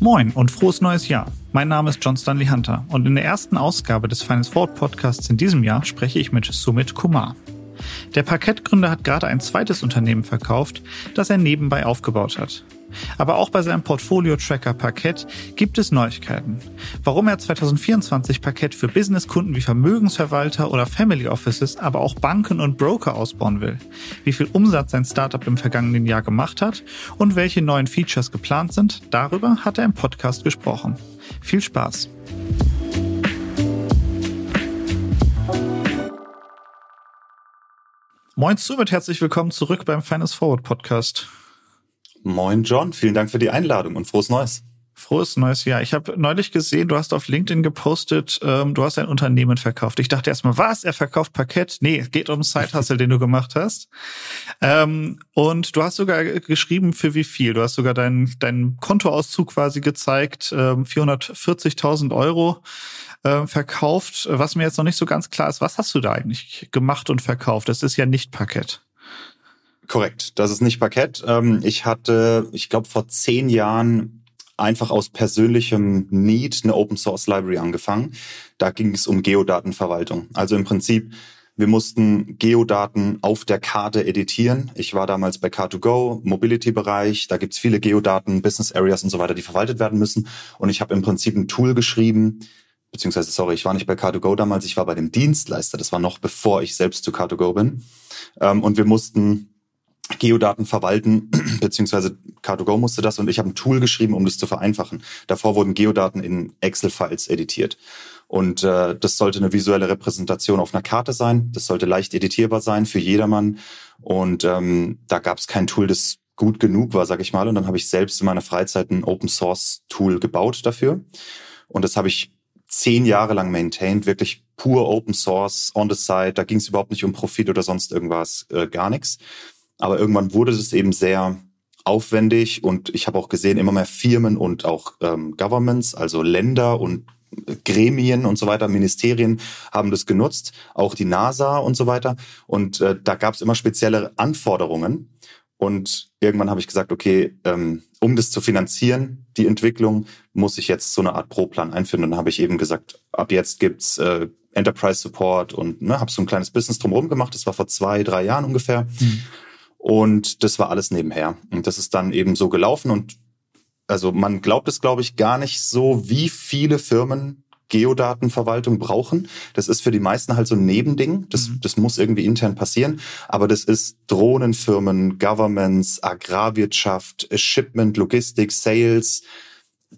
Moin und frohes neues Jahr. Mein Name ist John Stanley Hunter und in der ersten Ausgabe des Finance Forward Podcasts in diesem Jahr spreche ich mit Sumit Kumar. Der Parkettgründer hat gerade ein zweites Unternehmen verkauft, das er nebenbei aufgebaut hat. Aber auch bei seinem Portfolio-Tracker Parkett gibt es Neuigkeiten. Warum er 2024 Parkett für Businesskunden wie Vermögensverwalter oder Family Offices, aber auch Banken und Broker ausbauen will, wie viel Umsatz sein Startup im vergangenen Jahr gemacht hat und welche neuen Features geplant sind, darüber hat er im Podcast gesprochen. Viel Spaß! Moin Zubit, herzlich willkommen zurück beim Finance Forward Podcast. Moin John, vielen Dank für die Einladung und frohes Neues. Frohes neues Jahr. Ich habe neulich gesehen, du hast auf LinkedIn gepostet, ähm, du hast ein Unternehmen verkauft. Ich dachte erstmal, was? Er verkauft Parkett? Nee, es geht um Side-Hustle, den du gemacht hast. Ähm, und du hast sogar geschrieben, für wie viel. Du hast sogar deinen dein Kontoauszug quasi gezeigt, ähm, 440.000 Euro äh, verkauft. Was mir jetzt noch nicht so ganz klar ist, was hast du da eigentlich gemacht und verkauft? Das ist ja nicht Parkett. Korrekt, das ist nicht Parkett. Ähm, ich hatte, ich glaube, vor zehn Jahren einfach aus persönlichem Need eine Open Source Library angefangen. Da ging es um Geodatenverwaltung. Also im Prinzip, wir mussten Geodaten auf der Karte editieren. Ich war damals bei Car2Go, Mobility-Bereich. Da gibt's viele Geodaten, Business Areas und so weiter, die verwaltet werden müssen. Und ich habe im Prinzip ein Tool geschrieben, beziehungsweise, sorry, ich war nicht bei Car2Go damals, ich war bei dem Dienstleister. Das war noch bevor ich selbst zu Car2Go bin. Ähm, und wir mussten Geodaten verwalten, beziehungsweise Car2Go musste das und ich habe ein Tool geschrieben, um das zu vereinfachen. Davor wurden Geodaten in Excel-Files editiert. Und äh, das sollte eine visuelle Repräsentation auf einer Karte sein. Das sollte leicht editierbar sein für jedermann. Und ähm, da gab es kein Tool, das gut genug war, sag ich mal. Und dann habe ich selbst in meiner Freizeit ein Open Source Tool gebaut dafür. Und das habe ich zehn Jahre lang maintained, wirklich pur Open Source on the side. Da ging es überhaupt nicht um Profit oder sonst irgendwas, äh, gar nichts. Aber irgendwann wurde es eben sehr aufwendig und ich habe auch gesehen, immer mehr Firmen und auch ähm, Governments, also Länder und Gremien und so weiter, Ministerien haben das genutzt, auch die NASA und so weiter. Und äh, da gab es immer spezielle Anforderungen. Und irgendwann habe ich gesagt, okay, ähm, um das zu finanzieren, die Entwicklung, muss ich jetzt so eine Art Pro-Plan einführen. Und dann habe ich eben gesagt, ab jetzt gibt's äh, Enterprise Support und ne, habe so ein kleines Business drumherum gemacht. Das war vor zwei, drei Jahren ungefähr. Mhm. Und das war alles nebenher. Und das ist dann eben so gelaufen. Und also man glaubt es, glaube ich, gar nicht so, wie viele Firmen Geodatenverwaltung brauchen. Das ist für die meisten halt so ein Nebending. Das, mhm. das muss irgendwie intern passieren. Aber das ist Drohnenfirmen, Governments, Agrarwirtschaft, Shipment, Logistik, Sales,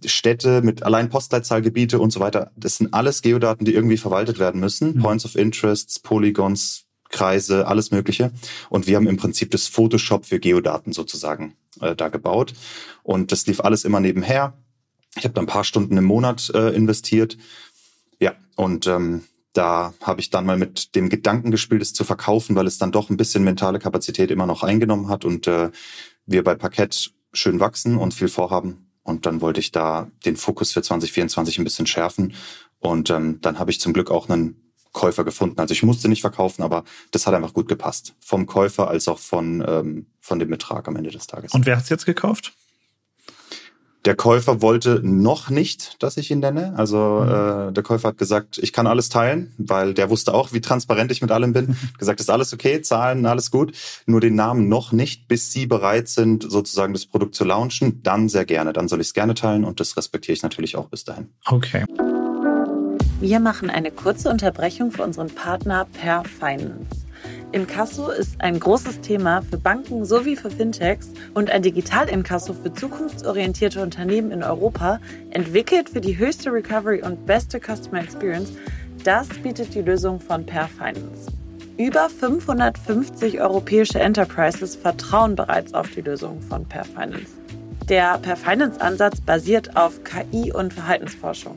Städte mit allein Postleitzahlgebiete und so weiter. Das sind alles Geodaten, die irgendwie verwaltet werden müssen. Mhm. Points of Interests, Polygons, Kreise, alles Mögliche. Und wir haben im Prinzip das Photoshop für Geodaten sozusagen äh, da gebaut. Und das lief alles immer nebenher. Ich habe da ein paar Stunden im Monat äh, investiert. Ja, und ähm, da habe ich dann mal mit dem Gedanken gespielt, es zu verkaufen, weil es dann doch ein bisschen mentale Kapazität immer noch eingenommen hat und äh, wir bei Parkett schön wachsen und viel vorhaben. Und dann wollte ich da den Fokus für 2024 ein bisschen schärfen. Und ähm, dann habe ich zum Glück auch einen Käufer gefunden. Also ich musste nicht verkaufen, aber das hat einfach gut gepasst. Vom Käufer als auch von, ähm, von dem Betrag am Ende des Tages. Und wer hat's jetzt gekauft? Der Käufer wollte noch nicht, dass ich ihn nenne. Also mhm. äh, der Käufer hat gesagt, ich kann alles teilen, weil der wusste auch, wie transparent ich mit allem bin. gesagt, ist alles okay, Zahlen, alles gut. Nur den Namen noch nicht, bis Sie bereit sind, sozusagen das Produkt zu launchen. Dann sehr gerne. Dann soll ich es gerne teilen und das respektiere ich natürlich auch bis dahin. Okay. Wir machen eine kurze Unterbrechung für unseren Partner Per Finance. Inkasso ist ein großes Thema für Banken sowie für Fintechs und ein Digital-Inkasso für zukunftsorientierte Unternehmen in Europa, entwickelt für die höchste Recovery und beste Customer Experience. Das bietet die Lösung von Per Finance. Über 550 europäische Enterprises vertrauen bereits auf die Lösung von Per Finance. Der Per Finance Ansatz basiert auf KI und Verhaltensforschung.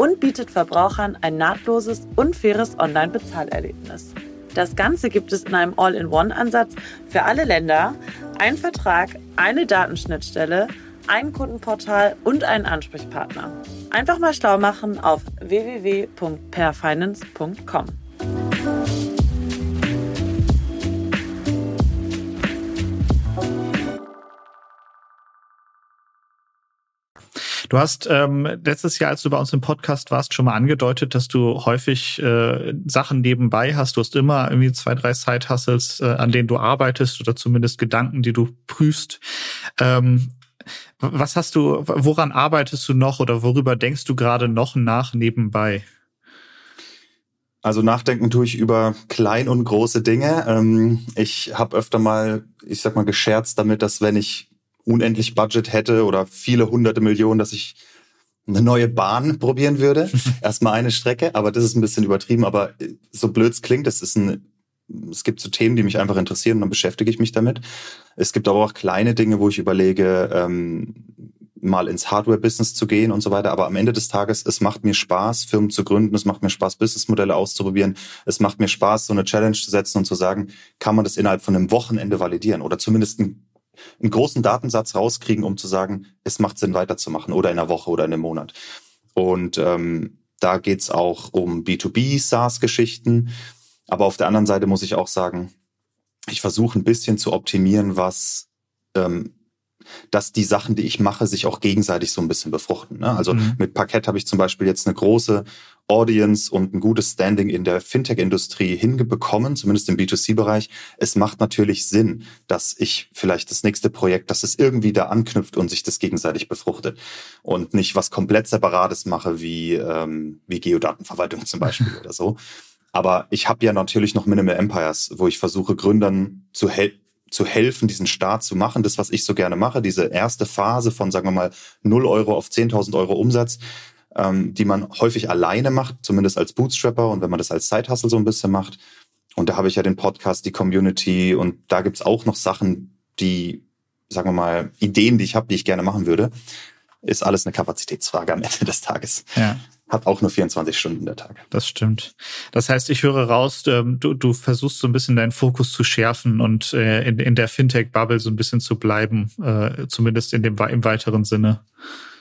und bietet Verbrauchern ein nahtloses und faires Online-Bezahlerlebnis. Das Ganze gibt es in einem All-in-One-Ansatz für alle Länder, ein Vertrag, eine Datenschnittstelle, ein Kundenportal und einen Ansprechpartner. Einfach mal schlau machen auf www.perfinance.com. Du hast ähm, letztes Jahr, als du bei uns im Podcast warst, schon mal angedeutet, dass du häufig äh, Sachen nebenbei hast. Du hast immer irgendwie zwei, drei Side-Hustles, äh, an denen du arbeitest oder zumindest Gedanken, die du prüfst. Ähm, was hast du, woran arbeitest du noch oder worüber denkst du gerade noch nach nebenbei? Also nachdenken tue ich über klein und große Dinge. Ähm, ich habe öfter mal, ich sag mal, gescherzt damit, dass wenn ich unendlich Budget hätte oder viele hunderte Millionen, dass ich eine neue Bahn probieren würde. Erstmal eine Strecke, aber das ist ein bisschen übertrieben. Aber so blöd es klingt, es ist ein, es gibt so Themen, die mich einfach interessieren und dann beschäftige ich mich damit. Es gibt aber auch kleine Dinge, wo ich überlege, ähm, mal ins Hardware-Business zu gehen und so weiter. Aber am Ende des Tages, es macht mir Spaß, Firmen zu gründen. Es macht mir Spaß, Businessmodelle auszuprobieren. Es macht mir Spaß, so eine Challenge zu setzen und zu sagen, kann man das innerhalb von einem Wochenende validieren oder zumindest ein einen großen Datensatz rauskriegen, um zu sagen, es macht Sinn weiterzumachen oder in einer Woche oder in einem Monat. Und ähm, da geht's auch um B2B-SaaS-Geschichten. Aber auf der anderen Seite muss ich auch sagen, ich versuche ein bisschen zu optimieren, was ähm, dass die Sachen, die ich mache, sich auch gegenseitig so ein bisschen befruchten. Ne? Also mhm. mit Parkett habe ich zum Beispiel jetzt eine große Audience und ein gutes Standing in der Fintech-Industrie hingebekommen, zumindest im B2C-Bereich. Es macht natürlich Sinn, dass ich vielleicht das nächste Projekt, dass es irgendwie da anknüpft und sich das gegenseitig befruchtet und nicht was komplett Separates mache wie, ähm, wie Geodatenverwaltung zum Beispiel oder so. Aber ich habe ja natürlich noch Minimal Empires, wo ich versuche, Gründern zu helfen, zu helfen, diesen Start zu machen. Das, was ich so gerne mache, diese erste Phase von, sagen wir mal, 0 Euro auf 10.000 Euro Umsatz, ähm, die man häufig alleine macht, zumindest als Bootstrapper und wenn man das als Side-Hustle so ein bisschen macht. Und da habe ich ja den Podcast, die Community und da gibt's auch noch Sachen, die, sagen wir mal, Ideen, die ich habe, die ich gerne machen würde. Ist alles eine Kapazitätsfrage am Ende des Tages. Ja hat auch nur 24 Stunden der Tag. Das stimmt. Das heißt, ich höre raus, ähm, du, du versuchst so ein bisschen deinen Fokus zu schärfen und äh, in, in der Fintech-Bubble so ein bisschen zu bleiben, äh, zumindest in dem im weiteren Sinne.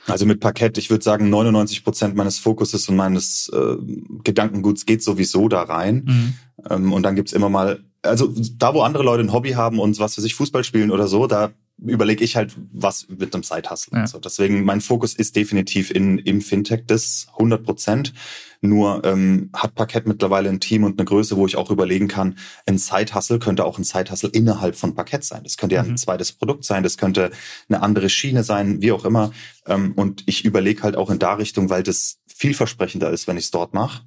Also mit Parkett, ich würde sagen, 99 Prozent meines Fokuses und meines äh, Gedankenguts geht sowieso da rein. Mhm. Ähm, und dann gibt's immer mal, also da, wo andere Leute ein Hobby haben und was für sich Fußball spielen oder so, da überlege ich halt, was mit einem Side-Hustle. Ja. So, deswegen, mein Fokus ist definitiv in, im Fintech, das 100 Prozent. Nur ähm, hat Parkett mittlerweile ein Team und eine Größe, wo ich auch überlegen kann, ein Side-Hustle könnte auch ein Side-Hustle innerhalb von Parkett sein. Das könnte ja ein mhm. zweites Produkt sein, das könnte eine andere Schiene sein, wie auch immer. Ähm, und ich überlege halt auch in der Richtung, weil das vielversprechender ist, wenn ich es dort mache,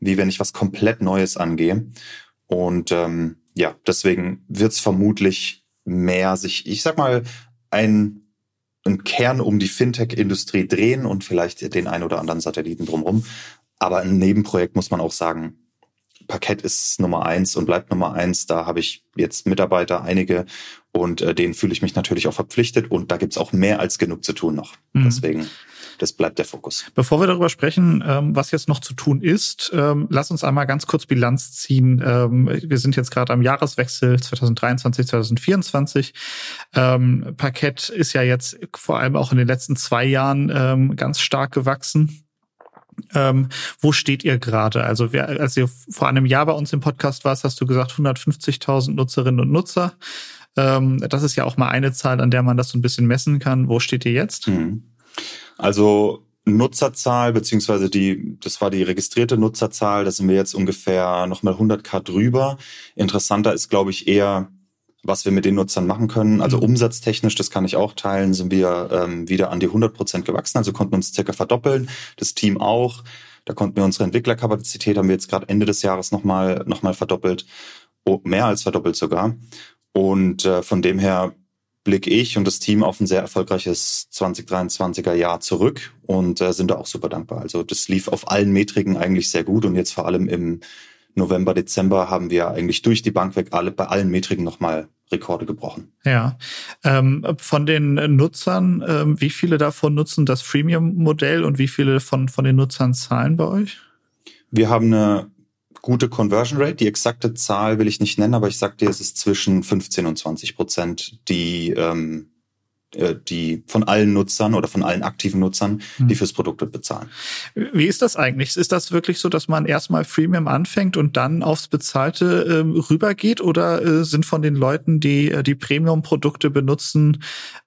wie wenn ich was komplett Neues angehe. Und ähm, ja, deswegen wird es vermutlich mehr sich, ich sag mal, ein, ein Kern um die Fintech-Industrie drehen und vielleicht den ein oder anderen Satelliten drumherum. Aber ein Nebenprojekt muss man auch sagen, Parkett ist Nummer eins und bleibt Nummer eins. Da habe ich jetzt Mitarbeiter, einige, und äh, denen fühle ich mich natürlich auch verpflichtet. Und da gibt's auch mehr als genug zu tun noch. Mhm. Deswegen das bleibt der Fokus. Bevor wir darüber sprechen, ähm, was jetzt noch zu tun ist, ähm, lass uns einmal ganz kurz Bilanz ziehen. Ähm, wir sind jetzt gerade am Jahreswechsel 2023, 2024. Parkett ist ja jetzt vor allem auch in den letzten zwei Jahren ganz stark gewachsen. Ähm, wo steht ihr gerade? Also, wer, als ihr vor einem Jahr bei uns im Podcast warst, hast du gesagt 150.000 Nutzerinnen und Nutzer. Ähm, das ist ja auch mal eine Zahl, an der man das so ein bisschen messen kann. Wo steht ihr jetzt? Mhm. Also Nutzerzahl, beziehungsweise die, das war die registrierte Nutzerzahl, da sind wir jetzt ungefähr nochmal 100k drüber. Interessanter ist, glaube ich, eher, was wir mit den Nutzern machen können. Also mhm. umsatztechnisch, das kann ich auch teilen, sind wir ähm, wieder an die 100 Prozent gewachsen, also konnten uns circa verdoppeln, das Team auch. Da konnten wir unsere Entwicklerkapazität, haben wir jetzt gerade Ende des Jahres nochmal noch mal verdoppelt, oh, mehr als verdoppelt sogar. Und äh, von dem her blicke ich und das Team auf ein sehr erfolgreiches 2023er Jahr zurück und äh, sind da auch super dankbar. Also das lief auf allen Metriken eigentlich sehr gut und jetzt vor allem im November, Dezember haben wir eigentlich durch die Bank weg alle bei allen Metriken nochmal Rekorde gebrochen. Ja. Ähm, von den Nutzern, ähm, wie viele davon nutzen das Freemium-Modell und wie viele von, von den Nutzern zahlen bei euch? Wir haben eine gute Conversion Rate. Die exakte Zahl will ich nicht nennen, aber ich sag dir, es ist zwischen 15 und 20 Prozent, die ähm, äh, die von allen Nutzern oder von allen aktiven Nutzern, die hm. fürs Produkt bezahlen. Wie ist das eigentlich? Ist das wirklich so, dass man erstmal Freemium anfängt und dann aufs Bezahlte ähm, rübergeht? Oder äh, sind von den Leuten, die äh, die Premium-Produkte benutzen,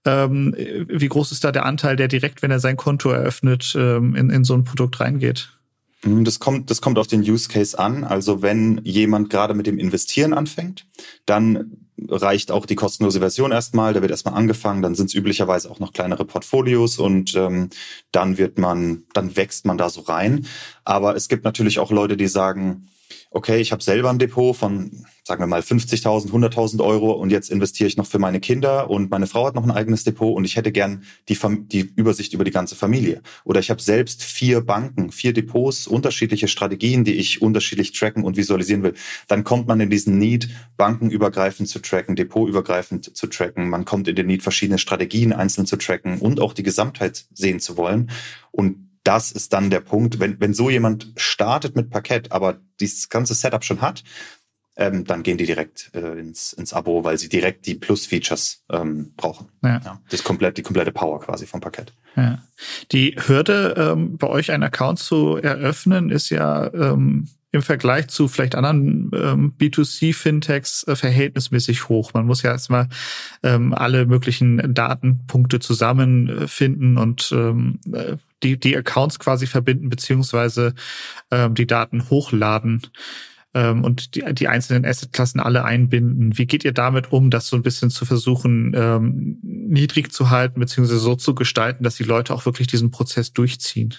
ähm, wie groß ist da der Anteil, der direkt, wenn er sein Konto eröffnet, ähm, in, in so ein Produkt reingeht? Hm, das kommt, das kommt auf den Use Case an. Also wenn jemand gerade mit dem Investieren anfängt, dann reicht auch die kostenlose Version erstmal. Da wird erstmal angefangen, dann sind es üblicherweise auch noch kleinere Portfolios und ähm, dann wird man, dann wächst man da so rein. Aber es gibt natürlich auch Leute, die sagen, okay, ich habe selber ein Depot von, sagen wir mal, 50.000, 100.000 Euro und jetzt investiere ich noch für meine Kinder und meine Frau hat noch ein eigenes Depot und ich hätte gern die, die Übersicht über die ganze Familie. Oder ich habe selbst vier Banken, vier Depots, unterschiedliche Strategien, die ich unterschiedlich tracken und visualisieren will. Dann kommt man in diesen Need, bankenübergreifend zu tracken, depotübergreifend zu tracken. Man kommt in den Need, verschiedene Strategien einzeln zu tracken und auch die Gesamtheit sehen zu wollen. Und das ist dann der Punkt, wenn, wenn so jemand startet mit Parkett, aber dieses ganze Setup schon hat, ähm, dann gehen die direkt äh, ins, ins Abo, weil sie direkt die Plus-Features ähm, brauchen. Ja. ja. das komplett, die komplette Power quasi vom Parkett. Ja. Die Hürde, ähm, bei euch einen Account zu eröffnen, ist ja ähm, im Vergleich zu vielleicht anderen ähm, B2C-Fintechs äh, verhältnismäßig hoch. Man muss ja erstmal ähm, alle möglichen Datenpunkte zusammenfinden und ähm, äh, die, die Accounts quasi verbinden, beziehungsweise ähm, die Daten hochladen ähm, und die, die einzelnen Assetklassen alle einbinden. Wie geht ihr damit um, das so ein bisschen zu versuchen, ähm, niedrig zu halten, beziehungsweise so zu gestalten, dass die Leute auch wirklich diesen Prozess durchziehen?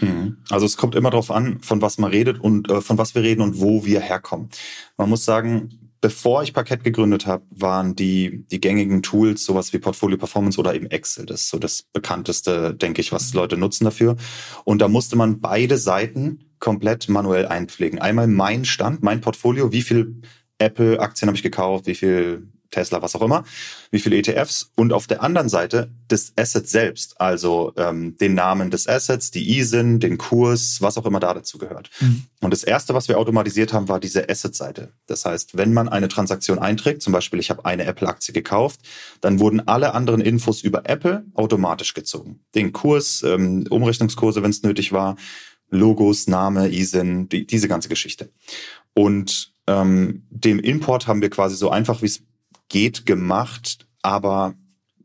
Mhm. Also es kommt immer darauf an, von was man redet und äh, von was wir reden und wo wir herkommen. Man muss sagen, bevor ich Parkett gegründet habe, waren die, die gängigen Tools sowas wie Portfolio Performance oder eben Excel. Das ist so das bekannteste, denke ich, was Leute nutzen dafür. Und da musste man beide Seiten komplett manuell einpflegen. Einmal mein Stand, mein Portfolio, wie viel Apple-Aktien habe ich gekauft, wie viel Tesla, was auch immer, wie viele ETFs und auf der anderen Seite das Asset selbst, also ähm, den Namen des Assets, die ISIN, den Kurs, was auch immer da dazu gehört. Mhm. Und das erste, was wir automatisiert haben, war diese Asset-Seite. Das heißt, wenn man eine Transaktion einträgt, zum Beispiel ich habe eine Apple-Aktie gekauft, dann wurden alle anderen Infos über Apple automatisch gezogen. Den Kurs, ähm, Umrechnungskurse, wenn es nötig war, Logos, Name, ISIN, die, diese ganze Geschichte. Und ähm, dem Import haben wir quasi so einfach, wie es geht gemacht, aber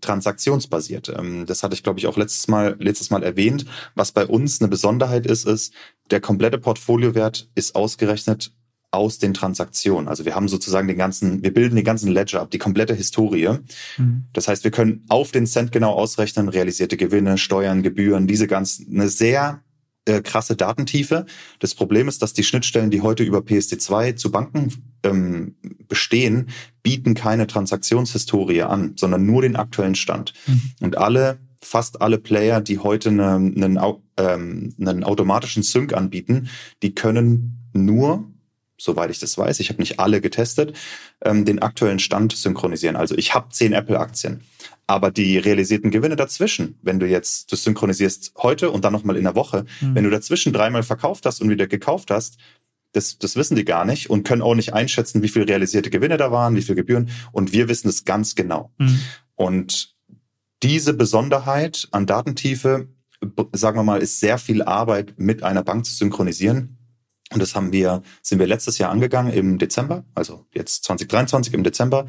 transaktionsbasiert. Ähm, das hatte ich, glaube ich, auch letztes Mal, letztes Mal erwähnt. Was bei uns eine Besonderheit ist, ist, der komplette Portfoliowert ist ausgerechnet aus den Transaktionen. Also wir haben sozusagen den ganzen, wir bilden den ganzen Ledger ab, die komplette Historie. Mhm. Das heißt, wir können auf den Cent genau ausrechnen, realisierte Gewinne, Steuern, Gebühren, diese ganzen, eine sehr äh, krasse Datentiefe. Das Problem ist, dass die Schnittstellen, die heute über PSD2 zu Banken ähm, bestehen, bieten keine Transaktionshistorie an, sondern nur den aktuellen Stand. Mhm. Und alle, fast alle Player, die heute eine, einen, ähm, einen automatischen Sync anbieten, die können nur soweit ich das weiß, ich habe nicht alle getestet, ähm, den aktuellen Stand synchronisieren. Also ich habe zehn Apple-Aktien. Aber die realisierten Gewinne dazwischen, wenn du jetzt, du synchronisierst heute und dann nochmal in der Woche, mhm. wenn du dazwischen dreimal verkauft hast und wieder gekauft hast, das, das wissen die gar nicht und können auch nicht einschätzen, wie viel realisierte Gewinne da waren, wie viel Gebühren. Und wir wissen es ganz genau. Mhm. Und diese Besonderheit an Datentiefe, sagen wir mal, ist sehr viel Arbeit mit einer Bank zu synchronisieren. Und das haben wir, sind wir letztes Jahr angegangen im Dezember, also jetzt 2023 im Dezember.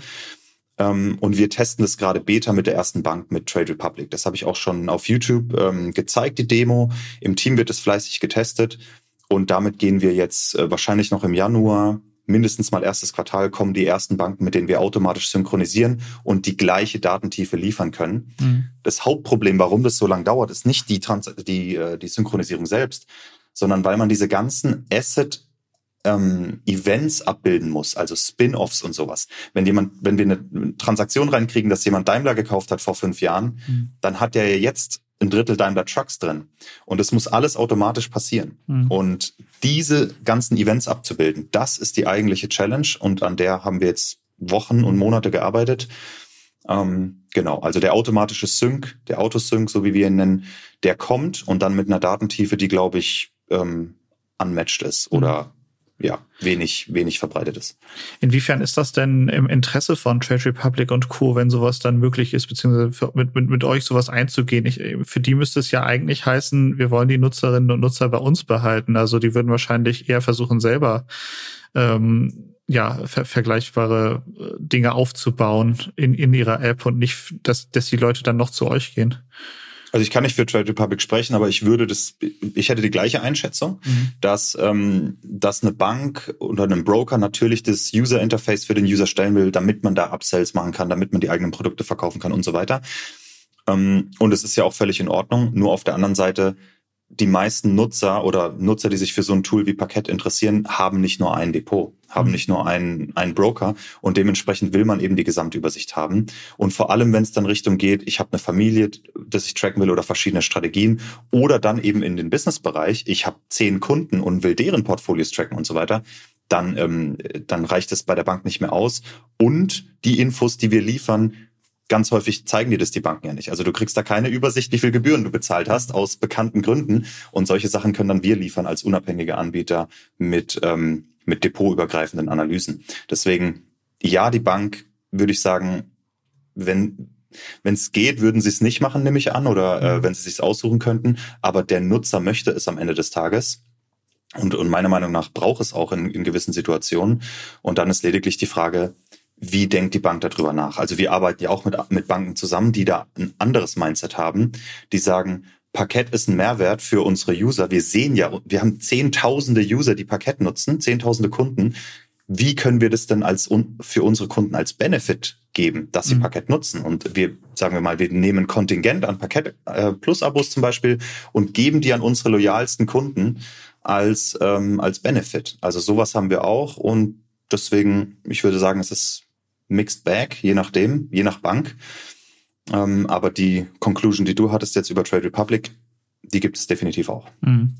Ähm, und wir testen das gerade Beta mit der ersten Bank, mit Trade Republic. Das habe ich auch schon auf YouTube ähm, gezeigt, die Demo. Im Team wird es fleißig getestet. Und damit gehen wir jetzt äh, wahrscheinlich noch im Januar, mindestens mal erstes Quartal, kommen die ersten Banken, mit denen wir automatisch synchronisieren und die gleiche Datentiefe liefern können. Mhm. Das Hauptproblem, warum das so lange dauert, ist nicht die, Trans die, äh, die Synchronisierung selbst, sondern weil man diese ganzen Asset ähm, Events abbilden muss, also Spin-offs und sowas. Wenn jemand, wenn wir eine Transaktion reinkriegen, dass jemand Daimler gekauft hat vor fünf Jahren, mhm. dann hat der jetzt ein Drittel Daimler Trucks drin. Und es muss alles automatisch passieren. Mhm. Und diese ganzen Events abzubilden, das ist die eigentliche Challenge und an der haben wir jetzt Wochen und Monate gearbeitet. Ähm, genau, also der automatische Sync, der Autosync, so wie wir ihn nennen, der kommt und dann mit einer Datentiefe, die, glaube ich, ähm, unmatched ist oder ja, wenig, wenig verbreitet ist. Inwiefern ist das denn im Interesse von Trade Republic und Co., wenn sowas dann möglich ist, beziehungsweise für, mit, mit, mit euch sowas einzugehen? Ich, für die müsste es ja eigentlich heißen, wir wollen die Nutzerinnen und Nutzer bei uns behalten. Also die würden wahrscheinlich eher versuchen, selber ähm, ja, ver vergleichbare äh, Dinge aufzubauen in, in ihrer App und nicht, dass, dass die Leute dann noch zu euch gehen. Also ich kann nicht für Trade Republic sprechen, aber ich würde das, ich hätte die gleiche Einschätzung, mhm. dass, ähm, dass eine Bank oder ein Broker natürlich das User Interface für den User stellen will, damit man da Upsells machen kann, damit man die eigenen Produkte verkaufen kann und so weiter. Ähm, und es ist ja auch völlig in Ordnung. Nur auf der anderen Seite die meisten Nutzer oder Nutzer, die sich für so ein Tool wie Parkett interessieren, haben nicht nur ein Depot, haben mhm. nicht nur einen, einen Broker und dementsprechend will man eben die Gesamtübersicht haben. Und vor allem, wenn es dann Richtung geht, ich habe eine Familie, das ich tracken will oder verschiedene Strategien oder dann eben in den Businessbereich, ich habe zehn Kunden und will deren Portfolios tracken und so weiter, dann, ähm, dann reicht es bei der Bank nicht mehr aus. Und die Infos, die wir liefern, ganz häufig zeigen dir das die Banken ja nicht. Also du kriegst da keine Übersicht, wie viel Gebühren du bezahlt hast, aus bekannten Gründen. Und solche Sachen können dann wir liefern als unabhängige Anbieter mit, ähm, mit depotübergreifenden Analysen. Deswegen, ja, die Bank, würde ich sagen, wenn wenn es geht, würden sie es nicht machen, nehme ich an, oder äh, mhm. wenn sie es sich aussuchen könnten. Aber der Nutzer möchte es am Ende des Tages. Und, und meiner Meinung nach braucht es auch in, in gewissen Situationen. Und dann ist lediglich die Frage, wie denkt die Bank darüber nach? Also wir arbeiten ja auch mit, mit Banken zusammen, die da ein anderes Mindset haben, die sagen, Parkett ist ein Mehrwert für unsere User. Wir sehen ja, wir haben zehntausende User, die Parkett nutzen, zehntausende Kunden. Wie können wir das denn als für unsere Kunden als Benefit geben, dass sie mhm. Parkett nutzen? Und wir sagen wir mal, wir nehmen Kontingent an Parkett äh, Plus Abos zum Beispiel und geben die an unsere loyalsten Kunden als ähm, als Benefit. Also sowas haben wir auch und deswegen, ich würde sagen, es ist Mixed Bag, je nachdem, je nach Bank. Ähm, aber die Conclusion, die du hattest jetzt über Trade Republic, die gibt es definitiv auch. Mhm.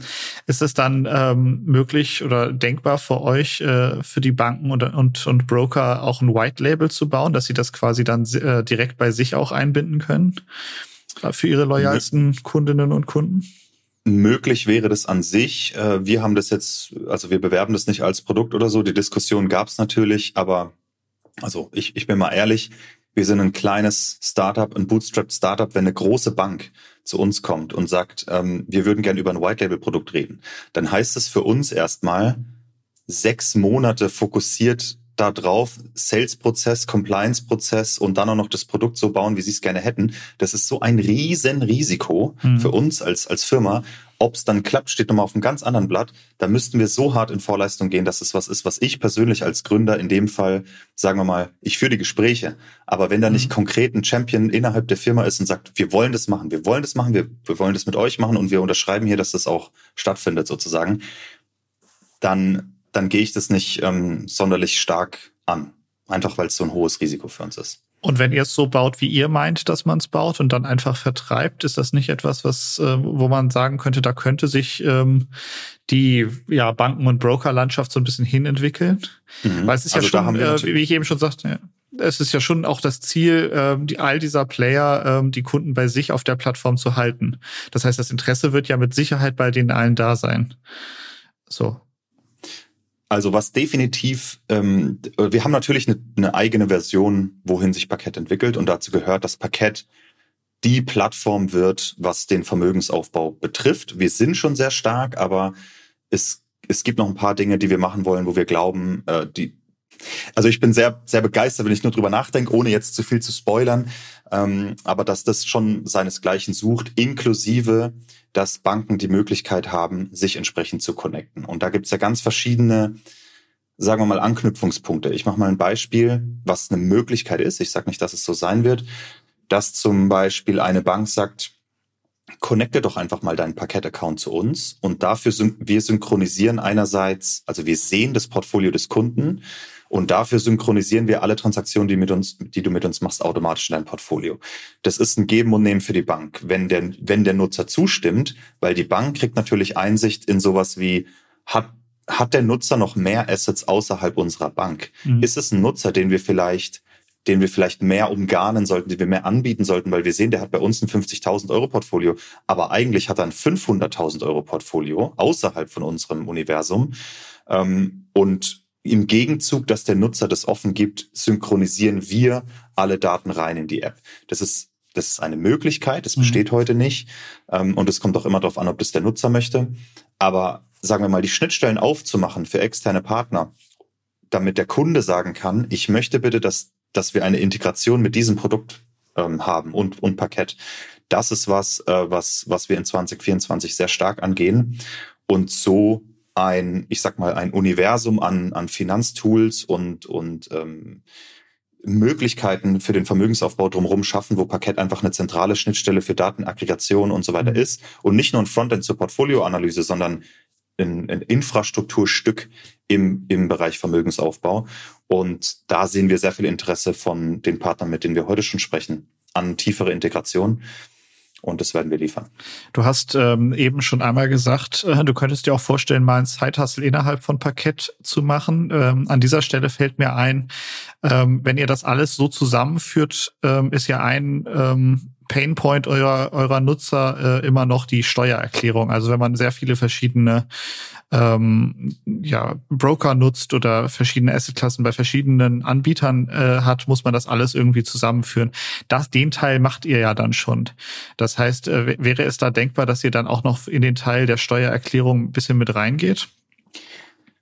Ist es dann ähm, möglich oder denkbar für euch, äh, für die Banken und, und, und Broker auch ein White Label zu bauen, dass sie das quasi dann äh, direkt bei sich auch einbinden können äh, für ihre loyalsten Mö Kundinnen und Kunden? Möglich wäre das an sich. Äh, wir haben das jetzt, also wir bewerben das nicht als Produkt oder so. Die Diskussion gab es natürlich, aber also ich, ich bin mal ehrlich, wir sind ein kleines Startup, ein Bootstrap Startup. Wenn eine große Bank zu uns kommt und sagt, ähm, wir würden gerne über ein White Label Produkt reden, dann heißt es für uns erstmal sechs Monate fokussiert da drauf, Sales-Prozess, Compliance-Prozess und dann auch noch das Produkt so bauen, wie sie es gerne hätten. Das ist so ein riesen Risiko mhm. für uns als, als Firma. Ob es dann klappt, steht nochmal auf einem ganz anderen Blatt. Da müssten wir so hart in Vorleistung gehen, dass es was ist, was ich persönlich als Gründer in dem Fall, sagen wir mal, ich führe die Gespräche. Aber wenn da nicht mhm. konkret ein Champion innerhalb der Firma ist und sagt, wir wollen das machen, wir wollen das machen, wir, wir wollen das mit euch machen und wir unterschreiben hier, dass das auch stattfindet sozusagen, dann, dann gehe ich das nicht ähm, sonderlich stark an. Einfach weil es so ein hohes Risiko für uns ist. Und wenn ihr es so baut, wie ihr meint, dass man es baut und dann einfach vertreibt, ist das nicht etwas, was, äh, wo man sagen könnte, da könnte sich ähm, die ja, Banken- und Brokerlandschaft so ein bisschen hinentwickeln? Mhm. Weil es ist also ja schon, äh, wie ich eben schon sagte, ja, es ist ja schon auch das Ziel, ähm, die, all dieser Player, ähm, die Kunden bei sich auf der Plattform zu halten. Das heißt, das Interesse wird ja mit Sicherheit bei denen allen da sein. So. Also was definitiv, ähm, wir haben natürlich eine, eine eigene Version, wohin sich Parkett entwickelt und dazu gehört, dass Parkett die Plattform wird, was den Vermögensaufbau betrifft. Wir sind schon sehr stark, aber es, es gibt noch ein paar Dinge, die wir machen wollen, wo wir glauben, äh, die, also ich bin sehr, sehr begeistert, wenn ich nur drüber nachdenke, ohne jetzt zu viel zu spoilern, ähm, aber dass das schon seinesgleichen sucht, inklusive dass Banken die Möglichkeit haben, sich entsprechend zu connecten. Und da gibt's ja ganz verschiedene, sagen wir mal, Anknüpfungspunkte. Ich mache mal ein Beispiel, was eine Möglichkeit ist. Ich sage nicht, dass es so sein wird, dass zum Beispiel eine Bank sagt, connecte doch einfach mal deinen Parkett-Account zu uns und dafür wir synchronisieren einerseits, also wir sehen das Portfolio des Kunden, und dafür synchronisieren wir alle Transaktionen, die, mit uns, die du mit uns machst, automatisch in dein Portfolio. Das ist ein Geben und Nehmen für die Bank. Wenn der, wenn der Nutzer zustimmt, weil die Bank kriegt natürlich Einsicht in sowas wie, hat hat der Nutzer noch mehr Assets außerhalb unserer Bank? Mhm. Ist es ein Nutzer, den wir vielleicht den wir vielleicht mehr umgarnen sollten, den wir mehr anbieten sollten, weil wir sehen, der hat bei uns ein 50.000 Euro Portfolio, aber eigentlich hat er ein 500.000 Euro Portfolio außerhalb von unserem Universum. Ähm, und im Gegenzug, dass der Nutzer das offen gibt, synchronisieren wir alle Daten rein in die App. Das ist das ist eine Möglichkeit, das mhm. besteht mhm. heute nicht. Ähm, und es kommt auch immer darauf an, ob das der Nutzer möchte. Aber sagen wir mal, die Schnittstellen aufzumachen für externe Partner, damit der Kunde sagen kann, ich möchte bitte, dass, dass wir eine Integration mit diesem Produkt ähm, haben und, und Parkett. Das ist was, äh, was, was wir in 2024 sehr stark angehen und so ein, ich sag mal, ein Universum an, an Finanztools und, und ähm, Möglichkeiten für den Vermögensaufbau drumherum schaffen, wo Parkett einfach eine zentrale Schnittstelle für Datenaggregation und so weiter mhm. ist und nicht nur ein Frontend zur Portfolioanalyse, sondern ein, ein Infrastrukturstück im, im Bereich Vermögensaufbau. Und da sehen wir sehr viel Interesse von den Partnern, mit denen wir heute schon sprechen, an tiefere Integration und das werden wir liefern. Du hast ähm, eben schon einmal gesagt, äh, du könntest dir auch vorstellen, mal ein Zeithassel innerhalb von Parkett zu machen. Ähm, an dieser Stelle fällt mir ein, ähm, wenn ihr das alles so zusammenführt, ähm, ist ja ein ähm, Painpoint eurer, eurer Nutzer äh, immer noch die Steuererklärung. Also wenn man sehr viele verschiedene ähm, ja, Broker nutzt oder verschiedene Assetklassen bei verschiedenen Anbietern äh, hat, muss man das alles irgendwie zusammenführen. Das, den Teil macht ihr ja dann schon. Das heißt, äh, wäre es da denkbar, dass ihr dann auch noch in den Teil der Steuererklärung ein bisschen mit reingeht?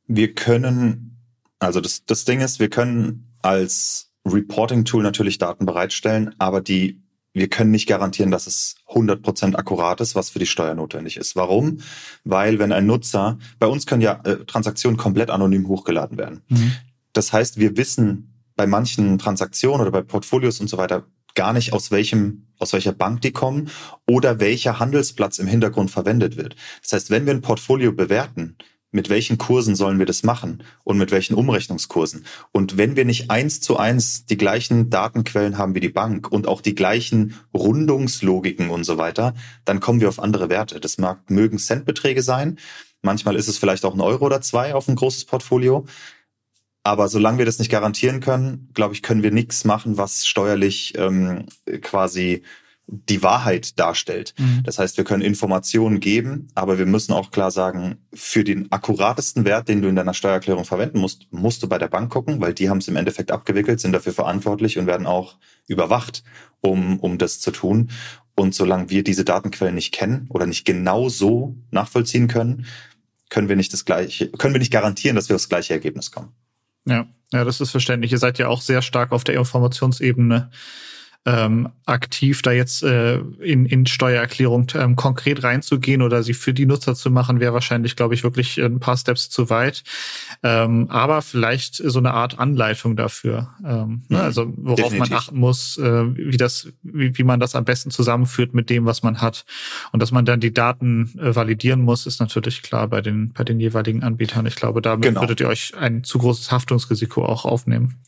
Wir können, also das, das Ding ist, wir können als Reporting-Tool natürlich Daten bereitstellen, aber die wir können nicht garantieren, dass es 100% akkurat ist, was für die Steuer notwendig ist. Warum? Weil wenn ein Nutzer, bei uns können ja äh, Transaktionen komplett anonym hochgeladen werden. Mhm. Das heißt, wir wissen bei manchen Transaktionen oder bei Portfolios und so weiter gar nicht, aus welchem, aus welcher Bank die kommen oder welcher Handelsplatz im Hintergrund verwendet wird. Das heißt, wenn wir ein Portfolio bewerten, mit welchen Kursen sollen wir das machen und mit welchen Umrechnungskursen. Und wenn wir nicht eins zu eins die gleichen Datenquellen haben wie die Bank und auch die gleichen Rundungslogiken und so weiter, dann kommen wir auf andere Werte. Das mag, mögen Centbeträge sein. Manchmal ist es vielleicht auch ein Euro oder zwei auf ein großes Portfolio. Aber solange wir das nicht garantieren können, glaube ich, können wir nichts machen, was steuerlich ähm, quasi die Wahrheit darstellt. Mhm. Das heißt, wir können Informationen geben, aber wir müssen auch klar sagen, für den akkuratesten Wert, den du in deiner Steuererklärung verwenden musst, musst du bei der Bank gucken, weil die haben es im Endeffekt abgewickelt, sind dafür verantwortlich und werden auch überwacht, um, um das zu tun. Und solange wir diese Datenquellen nicht kennen oder nicht genau so nachvollziehen können, können wir nicht das gleiche, können wir nicht garantieren, dass wir aufs gleiche Ergebnis kommen. Ja, ja, das ist verständlich. Ihr seid ja auch sehr stark auf der Informationsebene ähm, aktiv da jetzt äh, in, in Steuererklärung ähm, konkret reinzugehen oder sie für die Nutzer zu machen, wäre wahrscheinlich, glaube ich, wirklich ein paar Steps zu weit. Ähm, aber vielleicht so eine Art Anleitung dafür. Ähm, mhm, also worauf definitiv. man achten muss, äh, wie das, wie, wie man das am besten zusammenführt mit dem, was man hat. Und dass man dann die Daten äh, validieren muss, ist natürlich klar bei den, bei den jeweiligen Anbietern. Ich glaube, damit genau. würdet ihr euch ein zu großes Haftungsrisiko auch aufnehmen.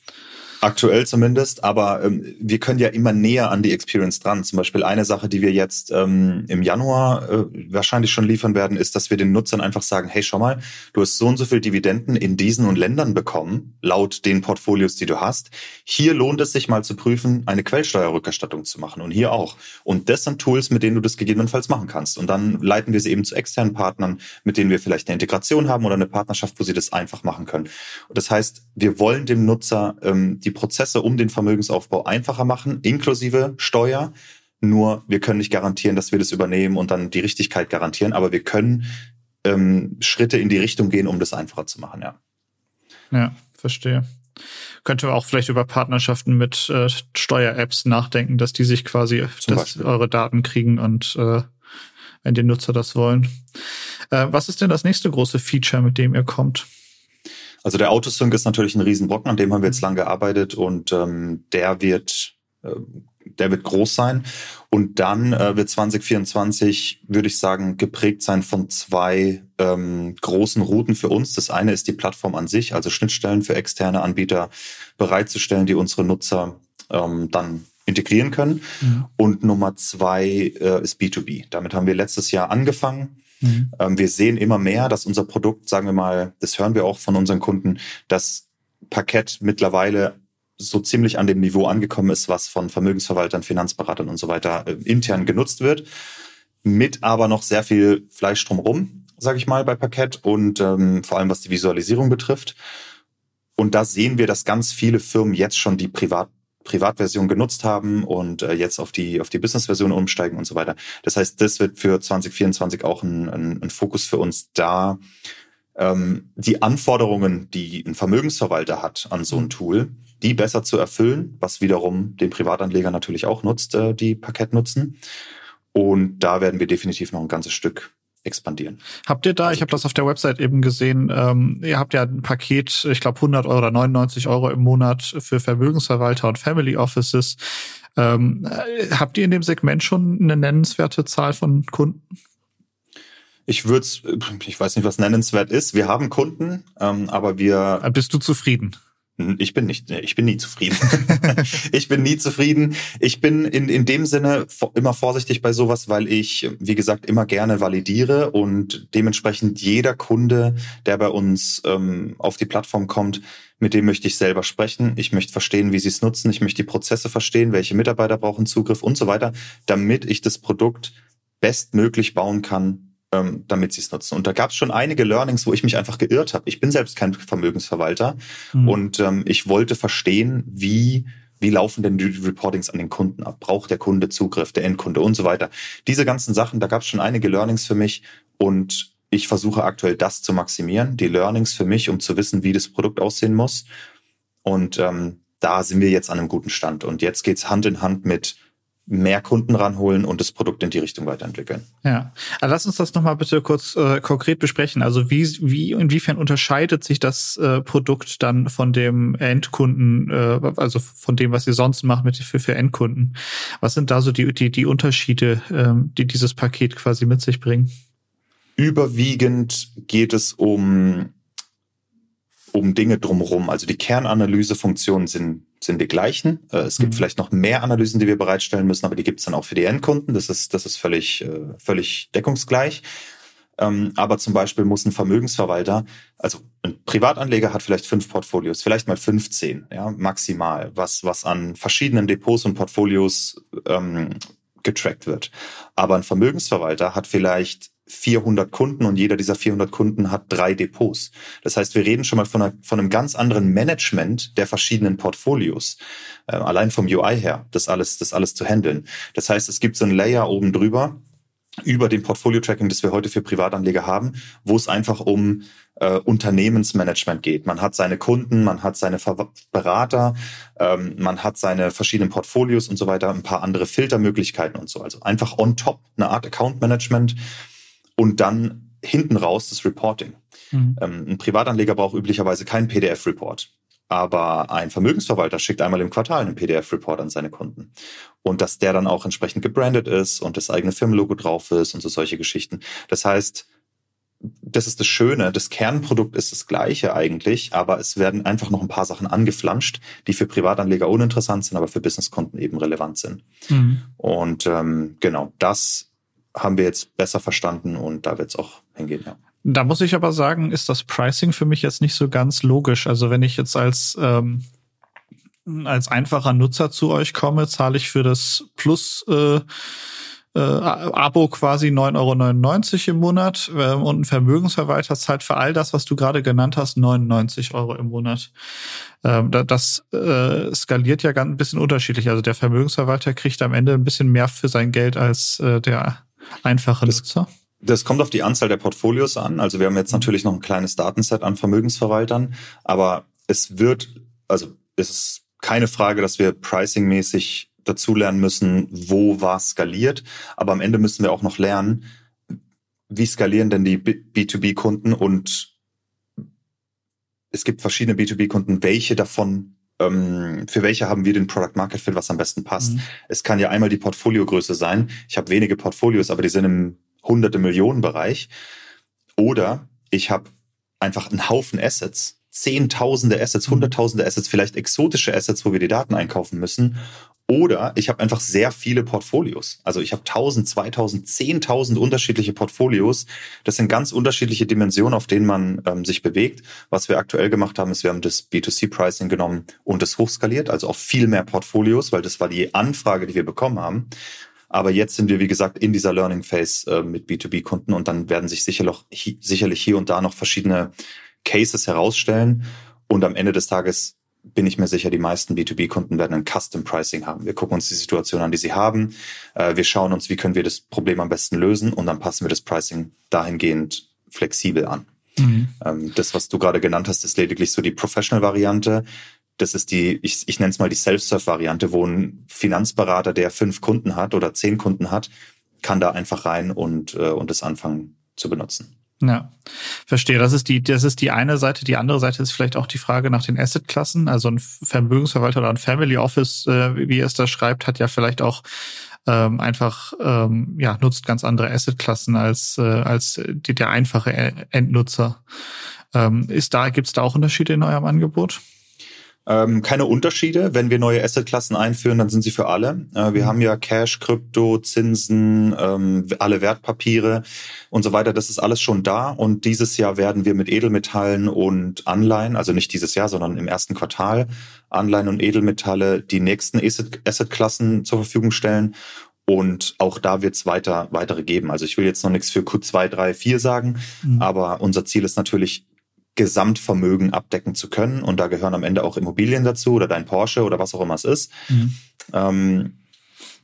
Aktuell zumindest, aber ähm, wir können ja immer näher an die Experience dran. Zum Beispiel eine Sache, die wir jetzt ähm, im Januar äh, wahrscheinlich schon liefern werden, ist, dass wir den Nutzern einfach sagen, hey, schau mal, du hast so und so viel Dividenden in diesen und Ländern bekommen, laut den Portfolios, die du hast. Hier lohnt es sich mal zu prüfen, eine Quellsteuerrückerstattung zu machen und hier auch. Und das sind Tools, mit denen du das gegebenenfalls machen kannst. Und dann leiten wir sie eben zu externen Partnern, mit denen wir vielleicht eine Integration haben oder eine Partnerschaft, wo sie das einfach machen können. Und das heißt, wir wollen dem Nutzer ähm, die Prozesse um den Vermögensaufbau einfacher machen, inklusive Steuer. Nur wir können nicht garantieren, dass wir das übernehmen und dann die Richtigkeit garantieren, aber wir können ähm, Schritte in die Richtung gehen, um das einfacher zu machen, ja. Ja, verstehe. Könnte auch vielleicht über Partnerschaften mit äh, Steuer-Apps nachdenken, dass die sich quasi dass eure Daten kriegen und äh, wenn die Nutzer das wollen. Äh, was ist denn das nächste große Feature, mit dem ihr kommt? Also der Autosync ist natürlich ein Riesenbrocken, an dem haben wir jetzt lang gearbeitet und ähm, der wird äh, der wird groß sein. Und dann äh, wird 2024, würde ich sagen, geprägt sein von zwei ähm, großen Routen für uns. Das eine ist die Plattform an sich, also Schnittstellen für externe Anbieter bereitzustellen, die unsere Nutzer ähm, dann integrieren können. Mhm. Und Nummer zwei äh, ist B2B. Damit haben wir letztes Jahr angefangen Mhm. Ähm, wir sehen immer mehr, dass unser Produkt, sagen wir mal, das hören wir auch von unseren Kunden, dass Parkett mittlerweile so ziemlich an dem Niveau angekommen ist, was von Vermögensverwaltern, Finanzberatern und so weiter äh, intern genutzt wird, mit aber noch sehr viel Fleisch drumherum, sage ich mal, bei Parkett und ähm, vor allem was die Visualisierung betrifft. Und da sehen wir, dass ganz viele Firmen jetzt schon die Privat Privatversion genutzt haben und äh, jetzt auf die auf die Business-Version umsteigen und so weiter. Das heißt, das wird für 2024 auch ein, ein, ein Fokus für uns da, ähm, die Anforderungen, die ein Vermögensverwalter hat an so ein Tool, die besser zu erfüllen, was wiederum den Privatanleger natürlich auch nutzt, äh, die Parkett nutzen. Und da werden wir definitiv noch ein ganzes Stück expandieren. Habt ihr da, also, ich habe das auf der Website eben gesehen, ähm, ihr habt ja ein Paket, ich glaube 100 Euro oder 99 Euro im Monat für Vermögensverwalter und Family Offices. Ähm, äh, habt ihr in dem Segment schon eine nennenswerte Zahl von Kunden? Ich würde, ich weiß nicht, was nennenswert ist. Wir haben Kunden, ähm, aber wir. Äh, bist du zufrieden? Ich bin nicht, ich bin nie zufrieden. ich bin nie zufrieden. Ich bin in, in dem Sinne immer vorsichtig bei sowas, weil ich, wie gesagt, immer gerne validiere und dementsprechend jeder Kunde, der bei uns ähm, auf die Plattform kommt, mit dem möchte ich selber sprechen. Ich möchte verstehen, wie sie es nutzen. Ich möchte die Prozesse verstehen, welche Mitarbeiter brauchen Zugriff und so weiter, damit ich das Produkt bestmöglich bauen kann, ähm, damit sie es nutzen. Und da gab es schon einige Learnings, wo ich mich einfach geirrt habe. Ich bin selbst kein Vermögensverwalter mhm. und ähm, ich wollte verstehen, wie wie laufen denn die Reportings an den Kunden ab? Braucht der Kunde Zugriff, der Endkunde und so weiter? Diese ganzen Sachen, da gab es schon einige Learnings für mich und ich versuche aktuell das zu maximieren, die Learnings für mich, um zu wissen, wie das Produkt aussehen muss. Und ähm, da sind wir jetzt an einem guten Stand. Und jetzt geht's Hand in Hand mit mehr Kunden ranholen und das Produkt in die Richtung weiterentwickeln. Ja, also lass uns das nochmal bitte kurz äh, konkret besprechen. Also wie, wie, inwiefern unterscheidet sich das äh, Produkt dann von dem Endkunden, äh, also von dem, was ihr sonst macht mit für, für Endkunden? Was sind da so die, die, die Unterschiede, ähm, die dieses Paket quasi mit sich bringen? Überwiegend geht es um um Dinge drumherum. Also die Kernanalysefunktionen sind sind die gleichen. Äh, es gibt mhm. vielleicht noch mehr Analysen, die wir bereitstellen müssen, aber die gibt es dann auch für die Endkunden. Das ist, das ist völlig, äh, völlig deckungsgleich. Ähm, aber zum Beispiel muss ein Vermögensverwalter, also ein Privatanleger hat vielleicht fünf Portfolios, vielleicht mal 15, ja, maximal, was, was an verschiedenen Depots und Portfolios ähm, getrackt wird. Aber ein Vermögensverwalter hat vielleicht 400 Kunden und jeder dieser 400 Kunden hat drei Depots. Das heißt, wir reden schon mal von, einer, von einem ganz anderen Management der verschiedenen Portfolios. Äh, allein vom UI her, das alles, das alles zu handeln. Das heißt, es gibt so ein Layer oben drüber, über dem Portfolio-Tracking, das wir heute für Privatanleger haben, wo es einfach um äh, Unternehmensmanagement geht. Man hat seine Kunden, man hat seine Ver Berater, ähm, man hat seine verschiedenen Portfolios und so weiter, ein paar andere Filtermöglichkeiten und so. Also einfach on top eine Art Account Management und dann hinten raus das Reporting. Mhm. Ähm, ein Privatanleger braucht üblicherweise keinen PDF-Report. Aber ein Vermögensverwalter schickt einmal im Quartal einen PDF-Report an seine Kunden. Und dass der dann auch entsprechend gebrandet ist und das eigene Firmenlogo drauf ist und so solche Geschichten. Das heißt, das ist das Schöne. Das Kernprodukt ist das gleiche eigentlich, aber es werden einfach noch ein paar Sachen angeflanscht, die für Privatanleger uninteressant sind, aber für Businesskunden eben relevant sind. Mhm. Und ähm, genau, das haben wir jetzt besser verstanden und da wird es auch hingehen, ja. Da muss ich aber sagen, ist das Pricing für mich jetzt nicht so ganz logisch. Also wenn ich jetzt als ähm, als einfacher Nutzer zu euch komme, zahle ich für das Plus äh, äh, Abo quasi 9,99 Euro im Monat äh, und ein Vermögensverwalter zahlt für all das, was du gerade genannt hast, 99 Euro im Monat. Ähm, das äh, skaliert ja ganz ein bisschen unterschiedlich. Also der Vermögensverwalter kriegt am Ende ein bisschen mehr für sein Geld als äh, der einfache das, Nutzer? Das kommt auf die Anzahl der Portfolios an. Also wir haben jetzt natürlich noch ein kleines Datenset an Vermögensverwaltern, aber es wird, also es ist keine Frage, dass wir pricingmäßig dazulernen müssen, wo was skaliert. Aber am Ende müssen wir auch noch lernen, wie skalieren denn die B2B-Kunden und es gibt verschiedene B2B-Kunden, welche davon ähm, für welche haben wir den Product Market Fit, was am besten passt. Mhm. Es kann ja einmal die Portfoliogröße sein. Ich habe wenige Portfolios, aber die sind im hunderte Millionen Bereich. Oder ich habe einfach einen Haufen Assets, zehntausende Assets, mhm. hunderttausende Assets, vielleicht exotische Assets, wo wir die Daten einkaufen müssen. Oder ich habe einfach sehr viele Portfolios. Also ich habe 1000, 2000, 10.000 unterschiedliche Portfolios. Das sind ganz unterschiedliche Dimensionen, auf denen man ähm, sich bewegt. Was wir aktuell gemacht haben, ist, wir haben das B2C-Pricing genommen und das hochskaliert, also auf viel mehr Portfolios, weil das war die Anfrage, die wir bekommen haben. Aber jetzt sind wir, wie gesagt, in dieser Learning Phase äh, mit B2B-Kunden und dann werden sich sicherlich, sicherlich hier und da noch verschiedene Cases herausstellen. Und am Ende des Tages bin ich mir sicher, die meisten B2B-Kunden werden ein Custom Pricing haben. Wir gucken uns die Situation an, die sie haben. Äh, wir schauen uns, wie können wir das Problem am besten lösen und dann passen wir das Pricing dahingehend flexibel an. Mhm. Ähm, das, was du gerade genannt hast, ist lediglich so die Professional-Variante. Das ist die, ich, ich nenne es mal die Self-Serve-Variante, wo ein Finanzberater, der fünf Kunden hat oder zehn Kunden hat, kann da einfach rein und, äh, und das anfangen zu benutzen. Ja, verstehe. Das ist die, das ist die eine Seite. Die andere Seite ist vielleicht auch die Frage nach den Assetklassen. Also ein Vermögensverwalter oder ein Family Office, äh, wie es da schreibt, hat ja vielleicht auch ähm, einfach ähm, ja nutzt ganz andere Assetklassen als äh, als die, der einfache Endnutzer. Ähm, ist da gibt's da auch Unterschiede in eurem Angebot? Ähm, keine Unterschiede. Wenn wir neue Assetklassen einführen, dann sind sie für alle. Äh, wir mhm. haben ja Cash, Krypto, Zinsen, ähm, alle Wertpapiere und so weiter. Das ist alles schon da. Und dieses Jahr werden wir mit Edelmetallen und Anleihen, also nicht dieses Jahr, sondern im ersten Quartal, Anleihen und Edelmetalle die nächsten Assetklassen zur Verfügung stellen. Und auch da wird es weiter, weitere geben. Also ich will jetzt noch nichts für Q2, 3, 4 sagen, mhm. aber unser Ziel ist natürlich, Gesamtvermögen abdecken zu können. Und da gehören am Ende auch Immobilien dazu oder dein Porsche oder was auch immer es ist. Mhm. Ähm,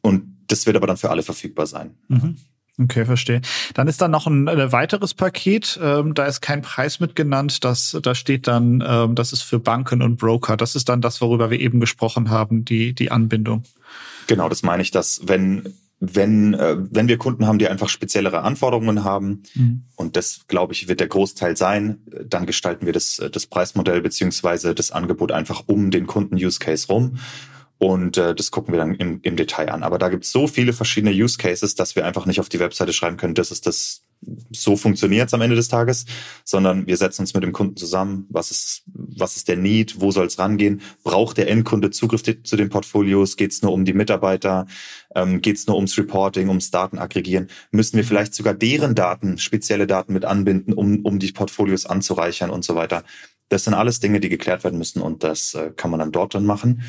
und das wird aber dann für alle verfügbar sein. Mhm. Okay, verstehe. Dann ist da noch ein, ein weiteres Paket. Ähm, da ist kein Preis mit genannt. Das, da steht dann, ähm, das ist für Banken und Broker. Das ist dann das, worüber wir eben gesprochen haben, die, die Anbindung. Genau, das meine ich, dass wenn wenn, äh, wenn wir Kunden haben, die einfach speziellere Anforderungen haben, mhm. und das, glaube ich, wird der Großteil sein, dann gestalten wir das, das Preismodell beziehungsweise das Angebot einfach um den Kunden-Use-Case rum. Und äh, das gucken wir dann im, im Detail an. Aber da gibt es so viele verschiedene Use Cases, dass wir einfach nicht auf die Webseite schreiben können, das ist das, so funktioniert am Ende des Tages, sondern wir setzen uns mit dem Kunden zusammen. Was ist, was ist der Need? Wo soll es rangehen? Braucht der Endkunde Zugriff zu den Portfolios? Geht es nur um die Mitarbeiter? Ähm, Geht es nur ums Reporting, ums Datenaggregieren? Müssen wir vielleicht sogar deren Daten, spezielle Daten mit anbinden, um, um die Portfolios anzureichern und so weiter? Das sind alles Dinge, die geklärt werden müssen und das äh, kann man dann dort dann machen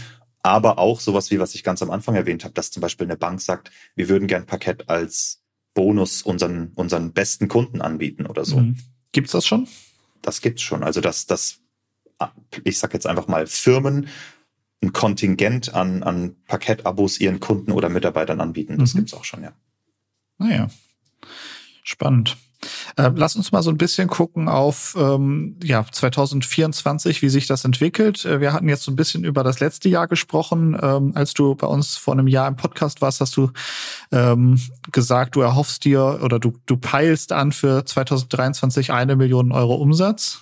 aber auch sowas wie, was ich ganz am Anfang erwähnt habe, dass zum Beispiel eine Bank sagt, wir würden gern Parkett als Bonus unseren, unseren besten Kunden anbieten oder so. Mhm. Gibt's das schon? Das gibt's schon. Also dass das, ich sag jetzt einfach mal, Firmen ein Kontingent an, an Parkett-Abos ihren Kunden oder Mitarbeitern anbieten. Das mhm. gibt's auch schon, ja. Naja. Spannend. Äh, lass uns mal so ein bisschen gucken auf ähm, ja 2024, wie sich das entwickelt. Äh, wir hatten jetzt so ein bisschen über das letzte Jahr gesprochen. Ähm, als du bei uns vor einem Jahr im Podcast warst, hast du ähm, gesagt, du erhoffst dir oder du, du peilst an für 2023 eine Million Euro Umsatz.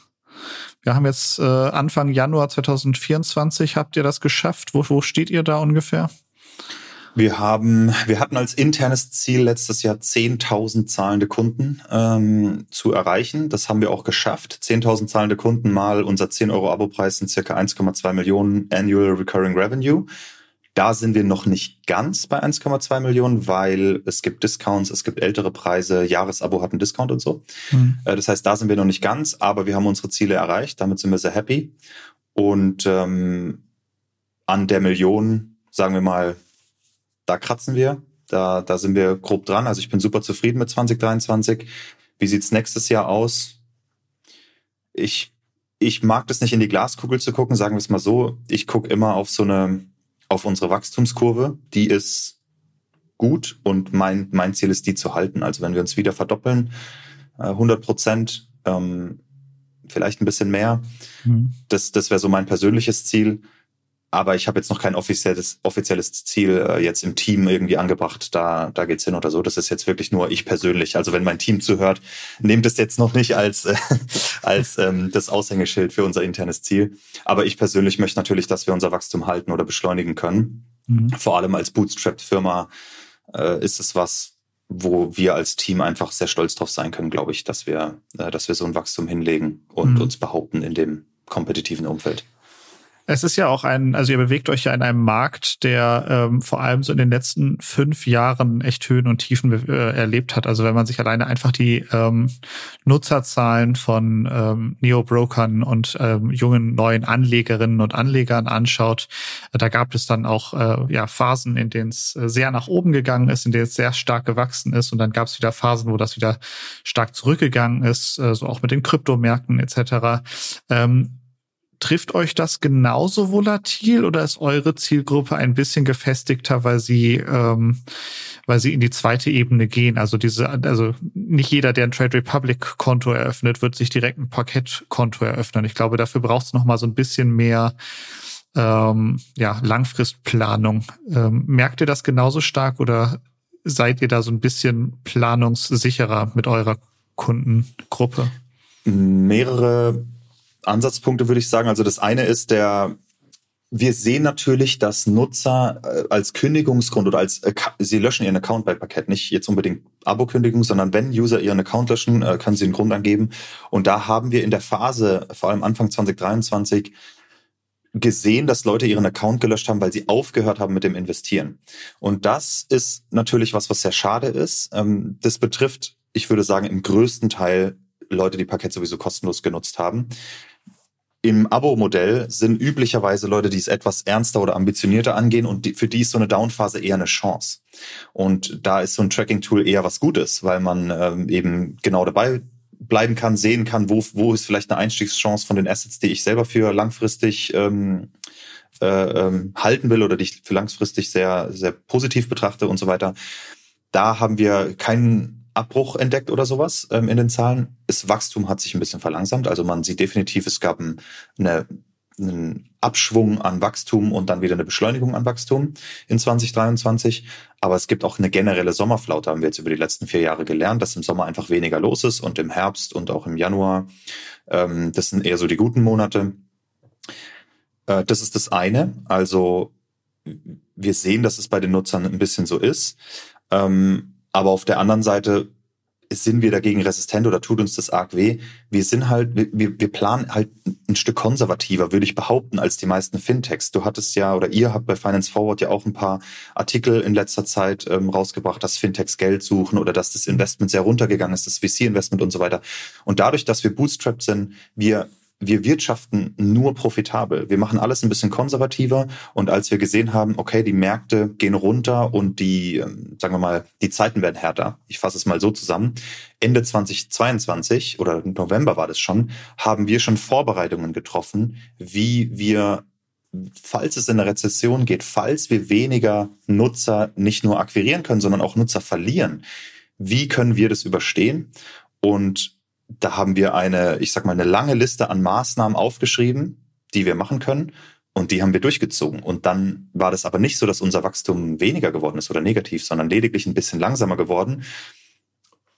Wir haben jetzt äh, Anfang Januar 2024. Habt ihr das geschafft? Wo, wo steht ihr da ungefähr? Wir haben, wir hatten als internes Ziel letztes Jahr 10.000 zahlende Kunden ähm, zu erreichen. Das haben wir auch geschafft. 10.000 zahlende Kunden mal unser 10 Euro Abopreis sind circa 1,2 Millionen Annual Recurring Revenue. Da sind wir noch nicht ganz bei 1,2 Millionen, weil es gibt Discounts, es gibt ältere Preise, Jahresabo hat einen Discount und so. Mhm. Das heißt, da sind wir noch nicht ganz, aber wir haben unsere Ziele erreicht. Damit sind wir sehr happy. Und ähm, an der Million, sagen wir mal, da kratzen wir. Da, da sind wir grob dran. Also ich bin super zufrieden mit 2023. Wie sieht's nächstes Jahr aus? Ich, ich mag das nicht in die Glaskugel zu gucken, sagen wir es mal so. Ich gucke immer auf so eine, auf unsere Wachstumskurve. Die ist gut und mein, mein Ziel ist, die zu halten. Also wenn wir uns wieder verdoppeln, 100 äh, Prozent, ähm, vielleicht ein bisschen mehr. Mhm. Das, das wäre so mein persönliches Ziel. Aber ich habe jetzt noch kein offizielles, offizielles Ziel äh, jetzt im Team irgendwie angebracht. Da, da geht's hin oder so. Das ist jetzt wirklich nur ich persönlich. Also wenn mein Team zuhört, nehmt es jetzt noch nicht als, äh, als ähm, das Aushängeschild für unser internes Ziel. Aber ich persönlich möchte natürlich, dass wir unser Wachstum halten oder beschleunigen können. Mhm. Vor allem als Bootstrapped-Firma äh, ist es was, wo wir als Team einfach sehr stolz drauf sein können, glaube ich, dass wir, äh, dass wir so ein Wachstum hinlegen und mhm. uns behaupten in dem kompetitiven Umfeld. Es ist ja auch ein, also ihr bewegt euch ja in einem Markt, der ähm, vor allem so in den letzten fünf Jahren echt Höhen und Tiefen äh, erlebt hat. Also wenn man sich alleine einfach die ähm, Nutzerzahlen von ähm, Neo-Brokern und ähm, jungen neuen Anlegerinnen und Anlegern anschaut, äh, da gab es dann auch äh, ja Phasen, in denen es äh, sehr nach oben gegangen ist, in denen es sehr stark gewachsen ist und dann gab es wieder Phasen, wo das wieder stark zurückgegangen ist, äh, so auch mit den Kryptomärkten etc. Ähm, Trifft euch das genauso volatil oder ist eure Zielgruppe ein bisschen gefestigter, weil sie, ähm, weil sie in die zweite Ebene gehen? Also diese, also nicht jeder, der ein Trade Republic Konto eröffnet, wird sich direkt ein Parkett-Konto eröffnen. Ich glaube, dafür braucht es noch mal so ein bisschen mehr ähm, ja, Langfristplanung. Ähm, merkt ihr das genauso stark oder seid ihr da so ein bisschen planungssicherer mit eurer Kundengruppe? Mehrere Ansatzpunkte, würde ich sagen. Also das eine ist der, wir sehen natürlich, dass Nutzer äh, als Kündigungsgrund oder als, sie löschen ihren Account bei Parkett, nicht jetzt unbedingt Abo-Kündigung, sondern wenn User ihren Account löschen, äh, können sie einen Grund angeben. Und da haben wir in der Phase, vor allem Anfang 2023, gesehen, dass Leute ihren Account gelöscht haben, weil sie aufgehört haben mit dem Investieren. Und das ist natürlich was, was sehr schade ist. Ähm, das betrifft, ich würde sagen, im größten Teil Leute, die Parkett sowieso kostenlos genutzt haben. Im Abo-Modell sind üblicherweise Leute, die es etwas ernster oder ambitionierter angehen und die, für die ist so eine Downphase eher eine Chance. Und da ist so ein Tracking-Tool eher was Gutes, weil man ähm, eben genau dabei bleiben kann, sehen kann, wo, wo ist vielleicht eine Einstiegschance von den Assets, die ich selber für langfristig ähm, äh, ähm, halten will oder die ich für langfristig sehr, sehr positiv betrachte und so weiter. Da haben wir keinen Abbruch entdeckt oder sowas ähm, in den Zahlen. Das Wachstum hat sich ein bisschen verlangsamt. Also man sieht definitiv, es gab eine, einen Abschwung an Wachstum und dann wieder eine Beschleunigung an Wachstum in 2023. Aber es gibt auch eine generelle Sommerflaute, haben wir jetzt über die letzten vier Jahre gelernt, dass im Sommer einfach weniger los ist und im Herbst und auch im Januar. Ähm, das sind eher so die guten Monate. Äh, das ist das eine. Also wir sehen, dass es bei den Nutzern ein bisschen so ist. Ähm, aber auf der anderen Seite sind wir dagegen resistent oder tut uns das arg weh. Wir sind halt, wir, wir planen halt ein Stück konservativer, würde ich behaupten, als die meisten Fintechs. Du hattest ja oder ihr habt bei Finance Forward ja auch ein paar Artikel in letzter Zeit ähm, rausgebracht, dass Fintechs Geld suchen oder dass das Investment sehr runtergegangen ist, das VC-Investment und so weiter. Und dadurch, dass wir bootstrapped sind, wir wir wirtschaften nur profitabel. Wir machen alles ein bisschen konservativer. Und als wir gesehen haben, okay, die Märkte gehen runter und die, ähm, sagen wir mal, die Zeiten werden härter. Ich fasse es mal so zusammen. Ende 2022 oder November war das schon, haben wir schon Vorbereitungen getroffen, wie wir falls es in eine Rezession geht, falls wir weniger Nutzer nicht nur akquirieren können, sondern auch Nutzer verlieren, wie können wir das überstehen? Und da haben wir eine, ich sag mal, eine lange Liste an Maßnahmen aufgeschrieben, die wir machen können. Und die haben wir durchgezogen. Und dann war das aber nicht so, dass unser Wachstum weniger geworden ist oder negativ, sondern lediglich ein bisschen langsamer geworden.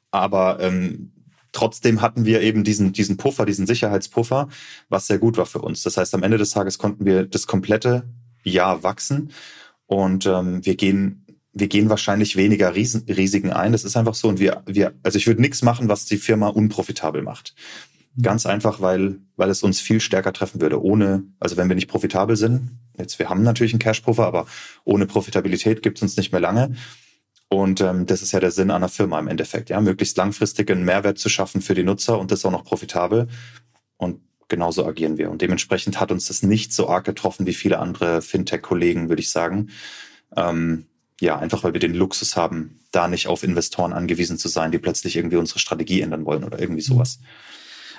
Aber ähm, trotzdem hatten wir eben diesen, diesen Puffer, diesen Sicherheitspuffer, was sehr gut war für uns. Das heißt, am Ende des Tages konnten wir das komplette Jahr wachsen. Und ähm, wir gehen wir gehen wahrscheinlich weniger Riesen, Risiken ein. Das ist einfach so. Und wir, wir, also ich würde nichts machen, was die Firma unprofitabel macht. Mhm. Ganz einfach, weil, weil es uns viel stärker treffen würde. Ohne, also wenn wir nicht profitabel sind, jetzt wir haben natürlich einen Cash-Puffer, aber ohne Profitabilität gibt es uns nicht mehr lange. Und ähm, das ist ja der Sinn einer Firma im Endeffekt, ja, möglichst langfristig einen Mehrwert zu schaffen für die Nutzer und das auch noch profitabel. Und genauso agieren wir. Und dementsprechend hat uns das nicht so arg getroffen wie viele andere Fintech-Kollegen, würde ich sagen. Ähm, ja, einfach weil wir den Luxus haben, da nicht auf Investoren angewiesen zu sein, die plötzlich irgendwie unsere Strategie ändern wollen oder irgendwie sowas.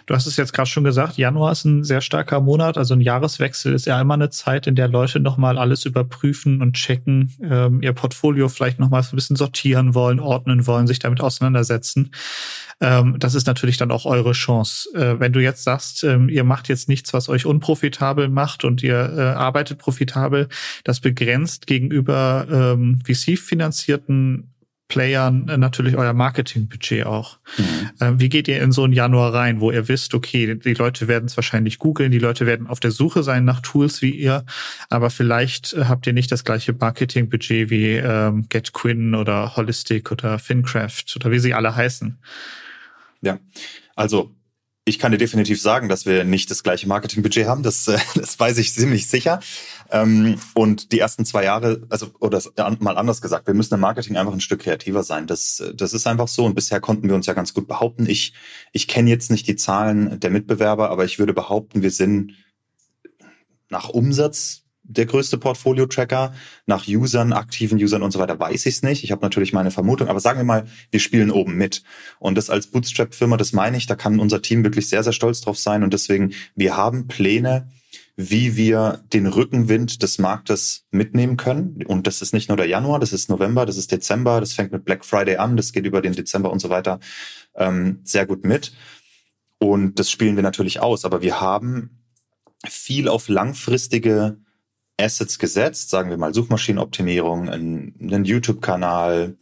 Du hast es jetzt gerade schon gesagt, Januar ist ein sehr starker Monat, also ein Jahreswechsel ist ja immer eine Zeit, in der Leute nochmal alles überprüfen und checken, ähm, ihr Portfolio vielleicht nochmal so ein bisschen sortieren wollen, ordnen wollen, sich damit auseinandersetzen. Ähm, das ist natürlich dann auch eure Chance. Äh, wenn du jetzt sagst, ähm, ihr macht jetzt nichts, was euch unprofitabel macht und ihr äh, arbeitet profitabel, das begrenzt gegenüber ähm, VC-finanzierten Playern äh, natürlich euer Marketingbudget auch. Mhm. Äh, wie geht ihr in so einen Januar rein, wo ihr wisst, okay, die Leute werden es wahrscheinlich googeln, die Leute werden auf der Suche sein nach Tools wie ihr, aber vielleicht äh, habt ihr nicht das gleiche Marketingbudget wie ähm, GetQuinn oder Holistic oder FinCraft oder wie sie alle heißen. Ja, also ich kann dir definitiv sagen, dass wir nicht das gleiche Marketingbudget haben. Das, äh, das weiß ich ziemlich sicher. Ähm, und die ersten zwei Jahre, also oder mal anders gesagt, wir müssen im Marketing einfach ein Stück kreativer sein. Das, das ist einfach so. Und bisher konnten wir uns ja ganz gut behaupten. Ich, ich kenne jetzt nicht die Zahlen der Mitbewerber, aber ich würde behaupten, wir sind nach Umsatz der größte Portfolio-Tracker. Nach Usern, aktiven Usern und so weiter weiß ich es nicht. Ich habe natürlich meine Vermutung, aber sagen wir mal, wir spielen oben mit. Und das als Bootstrap-Firma, das meine ich, da kann unser Team wirklich sehr, sehr stolz drauf sein. Und deswegen, wir haben Pläne, wie wir den Rückenwind des Marktes mitnehmen können. Und das ist nicht nur der Januar, das ist November, das ist Dezember, das fängt mit Black Friday an, das geht über den Dezember und so weiter ähm, sehr gut mit. Und das spielen wir natürlich aus. Aber wir haben viel auf langfristige Assets gesetzt, sagen wir mal Suchmaschinenoptimierung, einen YouTube-Kanal,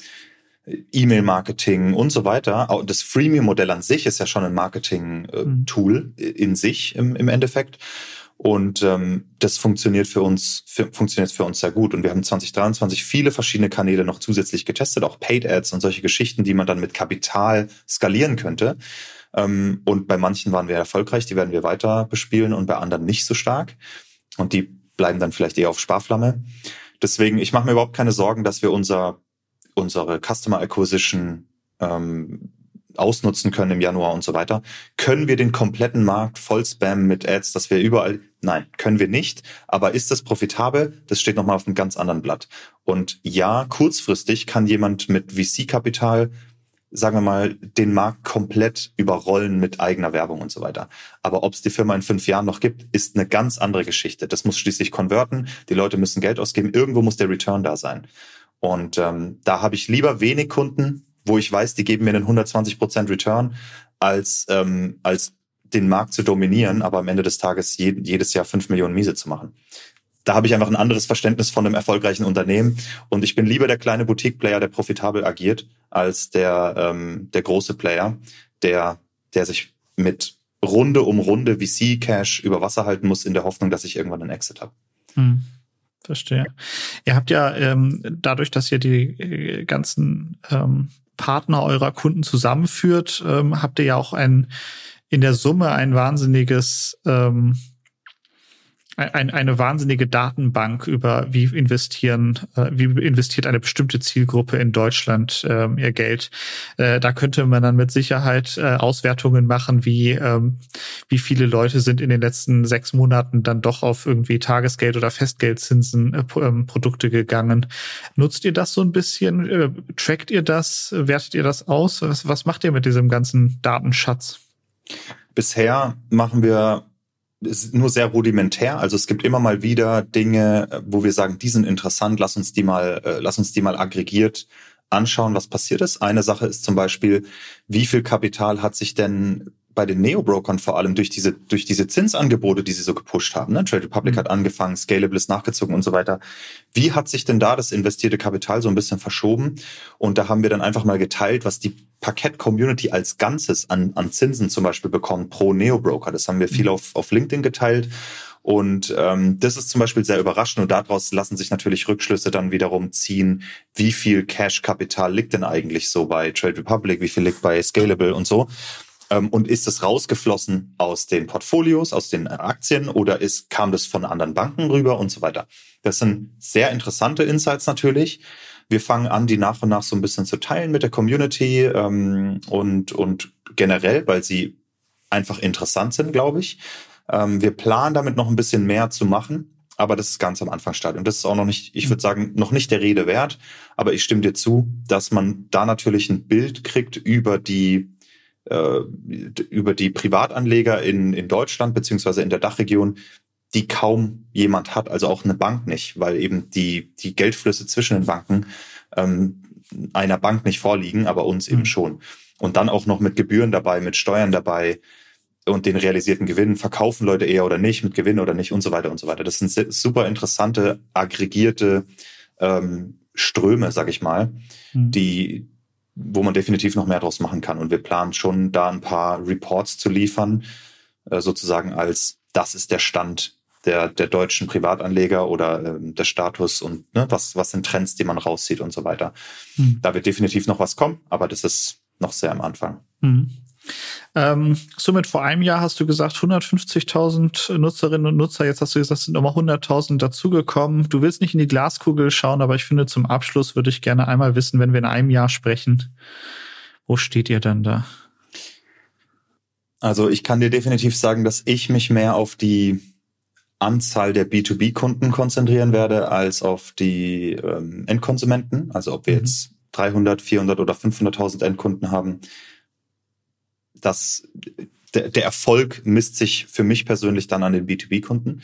E-Mail-Marketing und so weiter. Das Freemium-Modell an sich ist ja schon ein Marketing-Tool mhm. in sich im, im Endeffekt. Und ähm, das funktioniert für uns für, funktioniert für uns sehr gut. Und wir haben 2023 viele verschiedene Kanäle noch zusätzlich getestet, auch Paid Ads und solche Geschichten, die man dann mit Kapital skalieren könnte. Ähm, und bei manchen waren wir erfolgreich, die werden wir weiter bespielen und bei anderen nicht so stark. Und die bleiben dann vielleicht eher auf Sparflamme. Deswegen, ich mache mir überhaupt keine Sorgen, dass wir unser, unsere Customer Acquisition ähm, ausnutzen können im Januar und so weiter. Können wir den kompletten Markt voll spammen mit Ads, dass wir überall, nein, können wir nicht. Aber ist das profitabel? Das steht nochmal auf einem ganz anderen Blatt. Und ja, kurzfristig kann jemand mit VC-Kapital sagen wir mal, den Markt komplett überrollen mit eigener Werbung und so weiter. Aber ob es die Firma in fünf Jahren noch gibt, ist eine ganz andere Geschichte. Das muss schließlich konverten. Die Leute müssen Geld ausgeben. Irgendwo muss der Return da sein. Und ähm, da habe ich lieber wenig Kunden, wo ich weiß, die geben mir einen 120 Prozent Return, als ähm, als den Markt zu dominieren, aber am Ende des Tages jedes Jahr fünf Millionen Miese zu machen da habe ich einfach ein anderes Verständnis von einem erfolgreichen Unternehmen. Und ich bin lieber der kleine Boutique-Player, der profitabel agiert, als der, ähm, der große Player, der, der sich mit Runde um Runde VC-Cash über Wasser halten muss, in der Hoffnung, dass ich irgendwann einen Exit habe. Hm. Verstehe. Ihr habt ja ähm, dadurch, dass ihr die äh, ganzen ähm, Partner eurer Kunden zusammenführt, ähm, habt ihr ja auch ein in der Summe ein wahnsinniges ähm, ein, eine wahnsinnige Datenbank über wie investieren, äh, wie investiert eine bestimmte Zielgruppe in Deutschland äh, ihr Geld. Äh, da könnte man dann mit Sicherheit äh, Auswertungen machen, wie ähm, wie viele Leute sind in den letzten sechs Monaten dann doch auf irgendwie Tagesgeld oder Festgeldzinsen äh, ähm, Produkte gegangen. Nutzt ihr das so ein bisschen? Äh, trackt ihr das? Wertet ihr das aus? Was, was macht ihr mit diesem ganzen Datenschatz? Bisher machen wir ist nur sehr rudimentär. Also es gibt immer mal wieder Dinge, wo wir sagen, die sind interessant, lass uns die mal, äh, lass uns die mal aggregiert anschauen, was passiert ist. Eine Sache ist zum Beispiel, wie viel Kapital hat sich denn bei den Neo-Brokern vor allem durch diese, durch diese Zinsangebote, die sie so gepusht haben. Ne? Trade Republic mhm. hat angefangen, Scalable ist nachgezogen und so weiter. Wie hat sich denn da das investierte Kapital so ein bisschen verschoben? Und da haben wir dann einfach mal geteilt, was die Parkett-Community als Ganzes an, an Zinsen zum Beispiel bekommt pro Neo-Broker. Das haben wir viel mhm. auf, auf LinkedIn geteilt. Und ähm, das ist zum Beispiel sehr überraschend und daraus lassen sich natürlich Rückschlüsse dann wiederum ziehen, wie viel Cash-Kapital liegt denn eigentlich so bei Trade Republic, wie viel liegt bei Scalable und so. Ähm, und ist es rausgeflossen aus den Portfolios, aus den Aktien oder ist, kam das von anderen Banken rüber und so weiter? Das sind sehr interessante Insights natürlich. Wir fangen an, die nach und nach so ein bisschen zu teilen mit der Community ähm, und, und generell, weil sie einfach interessant sind, glaube ich. Ähm, wir planen damit noch ein bisschen mehr zu machen, aber das ist ganz am Anfangsstadium. Das ist auch noch nicht, ich würde sagen, noch nicht der Rede wert, aber ich stimme dir zu, dass man da natürlich ein Bild kriegt über die äh, über die Privatanleger in, in Deutschland beziehungsweise in der Dachregion, die kaum jemand hat, also auch eine Bank nicht, weil eben die, die Geldflüsse zwischen den Banken ähm, einer Bank nicht vorliegen, aber uns mhm. eben schon. Und dann auch noch mit Gebühren dabei, mit Steuern dabei und den realisierten Gewinnen. Verkaufen Leute eher oder nicht, mit Gewinn oder nicht und so weiter und so weiter. Das sind super interessante, aggregierte ähm, Ströme, sag ich mal, mhm. die, wo man definitiv noch mehr draus machen kann. Und wir planen schon, da ein paar Reports zu liefern, äh, sozusagen als das ist der Stand der, der deutschen Privatanleger oder äh, der Status und ne, was, was sind Trends, die man rauszieht und so weiter. Mhm. Da wird definitiv noch was kommen, aber das ist noch sehr am Anfang. Mhm. Ähm, somit vor einem Jahr hast du gesagt 150.000 Nutzerinnen und Nutzer. Jetzt hast du gesagt, es sind nochmal 100.000 dazugekommen. Du willst nicht in die Glaskugel schauen, aber ich finde, zum Abschluss würde ich gerne einmal wissen, wenn wir in einem Jahr sprechen, wo steht ihr denn da? Also ich kann dir definitiv sagen, dass ich mich mehr auf die Anzahl der B2B-Kunden konzentrieren werde als auf die ähm, Endkonsumenten. Also ob wir mhm. jetzt 300, 400 oder 500.000 Endkunden haben, das, der, der Erfolg misst sich für mich persönlich dann an den B2B-Kunden.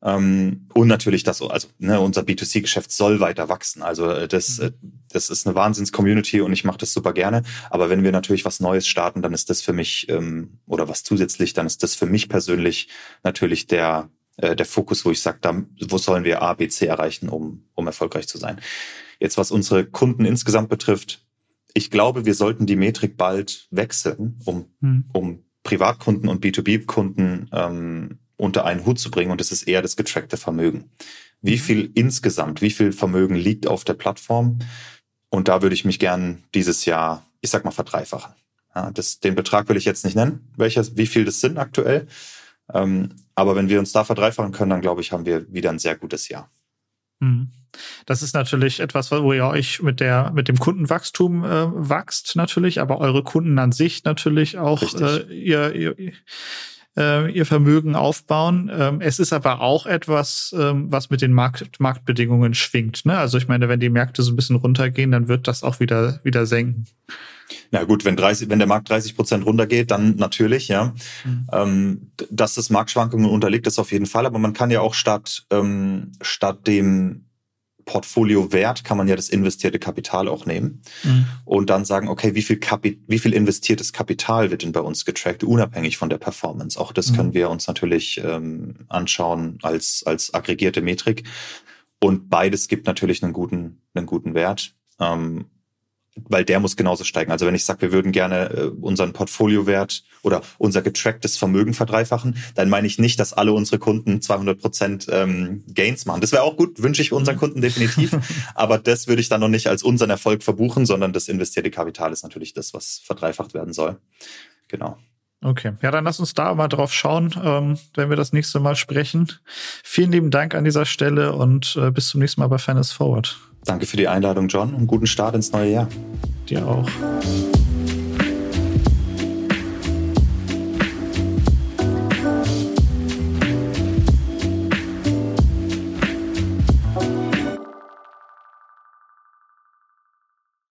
Ähm, und natürlich das, also ne, unser B2C-Geschäft soll weiter wachsen. Also äh, das, mhm. Äh, das ist eine Wahnsinns-Community und ich mache das super gerne. Aber wenn wir natürlich was Neues starten, dann ist das für mich ähm, oder was zusätzlich, dann ist das für mich persönlich natürlich der äh, der Fokus, wo ich sage, da, wo sollen wir A, B, C erreichen, um um erfolgreich zu sein. Jetzt was unsere Kunden insgesamt betrifft, ich glaube, wir sollten die Metrik bald wechseln, um, hm. um Privatkunden und B2B-Kunden ähm, unter einen Hut zu bringen. Und es ist eher das getrackte Vermögen. Wie mhm. viel insgesamt, wie viel Vermögen liegt auf der Plattform? Und da würde ich mich gern dieses Jahr, ich sag mal, verdreifachen. Ja, das, den Betrag will ich jetzt nicht nennen, welches, wie viel das sind aktuell. Ähm, aber wenn wir uns da verdreifachen können, dann glaube ich, haben wir wieder ein sehr gutes Jahr. Mhm. Das ist natürlich etwas, wo ihr euch mit der mit dem Kundenwachstum äh, wächst natürlich, aber eure Kunden an sich natürlich auch äh, ihr, ihr äh, ihr Vermögen aufbauen. Ähm, es ist aber auch etwas, ähm, was mit den Markt, Marktbedingungen schwingt. Ne? Also ich meine, wenn die Märkte so ein bisschen runtergehen, dann wird das auch wieder wieder senken. Na gut, wenn 30, wenn der Markt 30 Prozent runtergeht, dann natürlich, ja. Mhm. Ähm, dass das Marktschwankungen unterliegt, ist auf jeden Fall. Aber man kann ja auch statt ähm, statt dem Portfoliowert kann man ja das investierte Kapital auch nehmen mhm. und dann sagen, okay, wie viel, Kapi wie viel investiertes Kapital wird denn bei uns getrackt, unabhängig von der Performance. Auch das mhm. können wir uns natürlich ähm, anschauen als, als aggregierte Metrik. Und beides gibt natürlich einen guten, einen guten Wert. Ähm, weil der muss genauso steigen. Also wenn ich sage, wir würden gerne äh, unseren Portfoliowert oder unser getracktes Vermögen verdreifachen, dann meine ich nicht, dass alle unsere Kunden 200 Prozent ähm, Gains machen. Das wäre auch gut, wünsche ich unseren mhm. Kunden definitiv. Aber das würde ich dann noch nicht als unseren Erfolg verbuchen, sondern das investierte Kapital ist natürlich das, was verdreifacht werden soll. Genau. Okay, ja, dann lass uns da mal drauf schauen, ähm, wenn wir das nächste Mal sprechen. Vielen lieben Dank an dieser Stelle und äh, bis zum nächsten Mal bei Fairness Forward. Danke für die Einladung, John, und guten Start ins neue Jahr. Dir auch.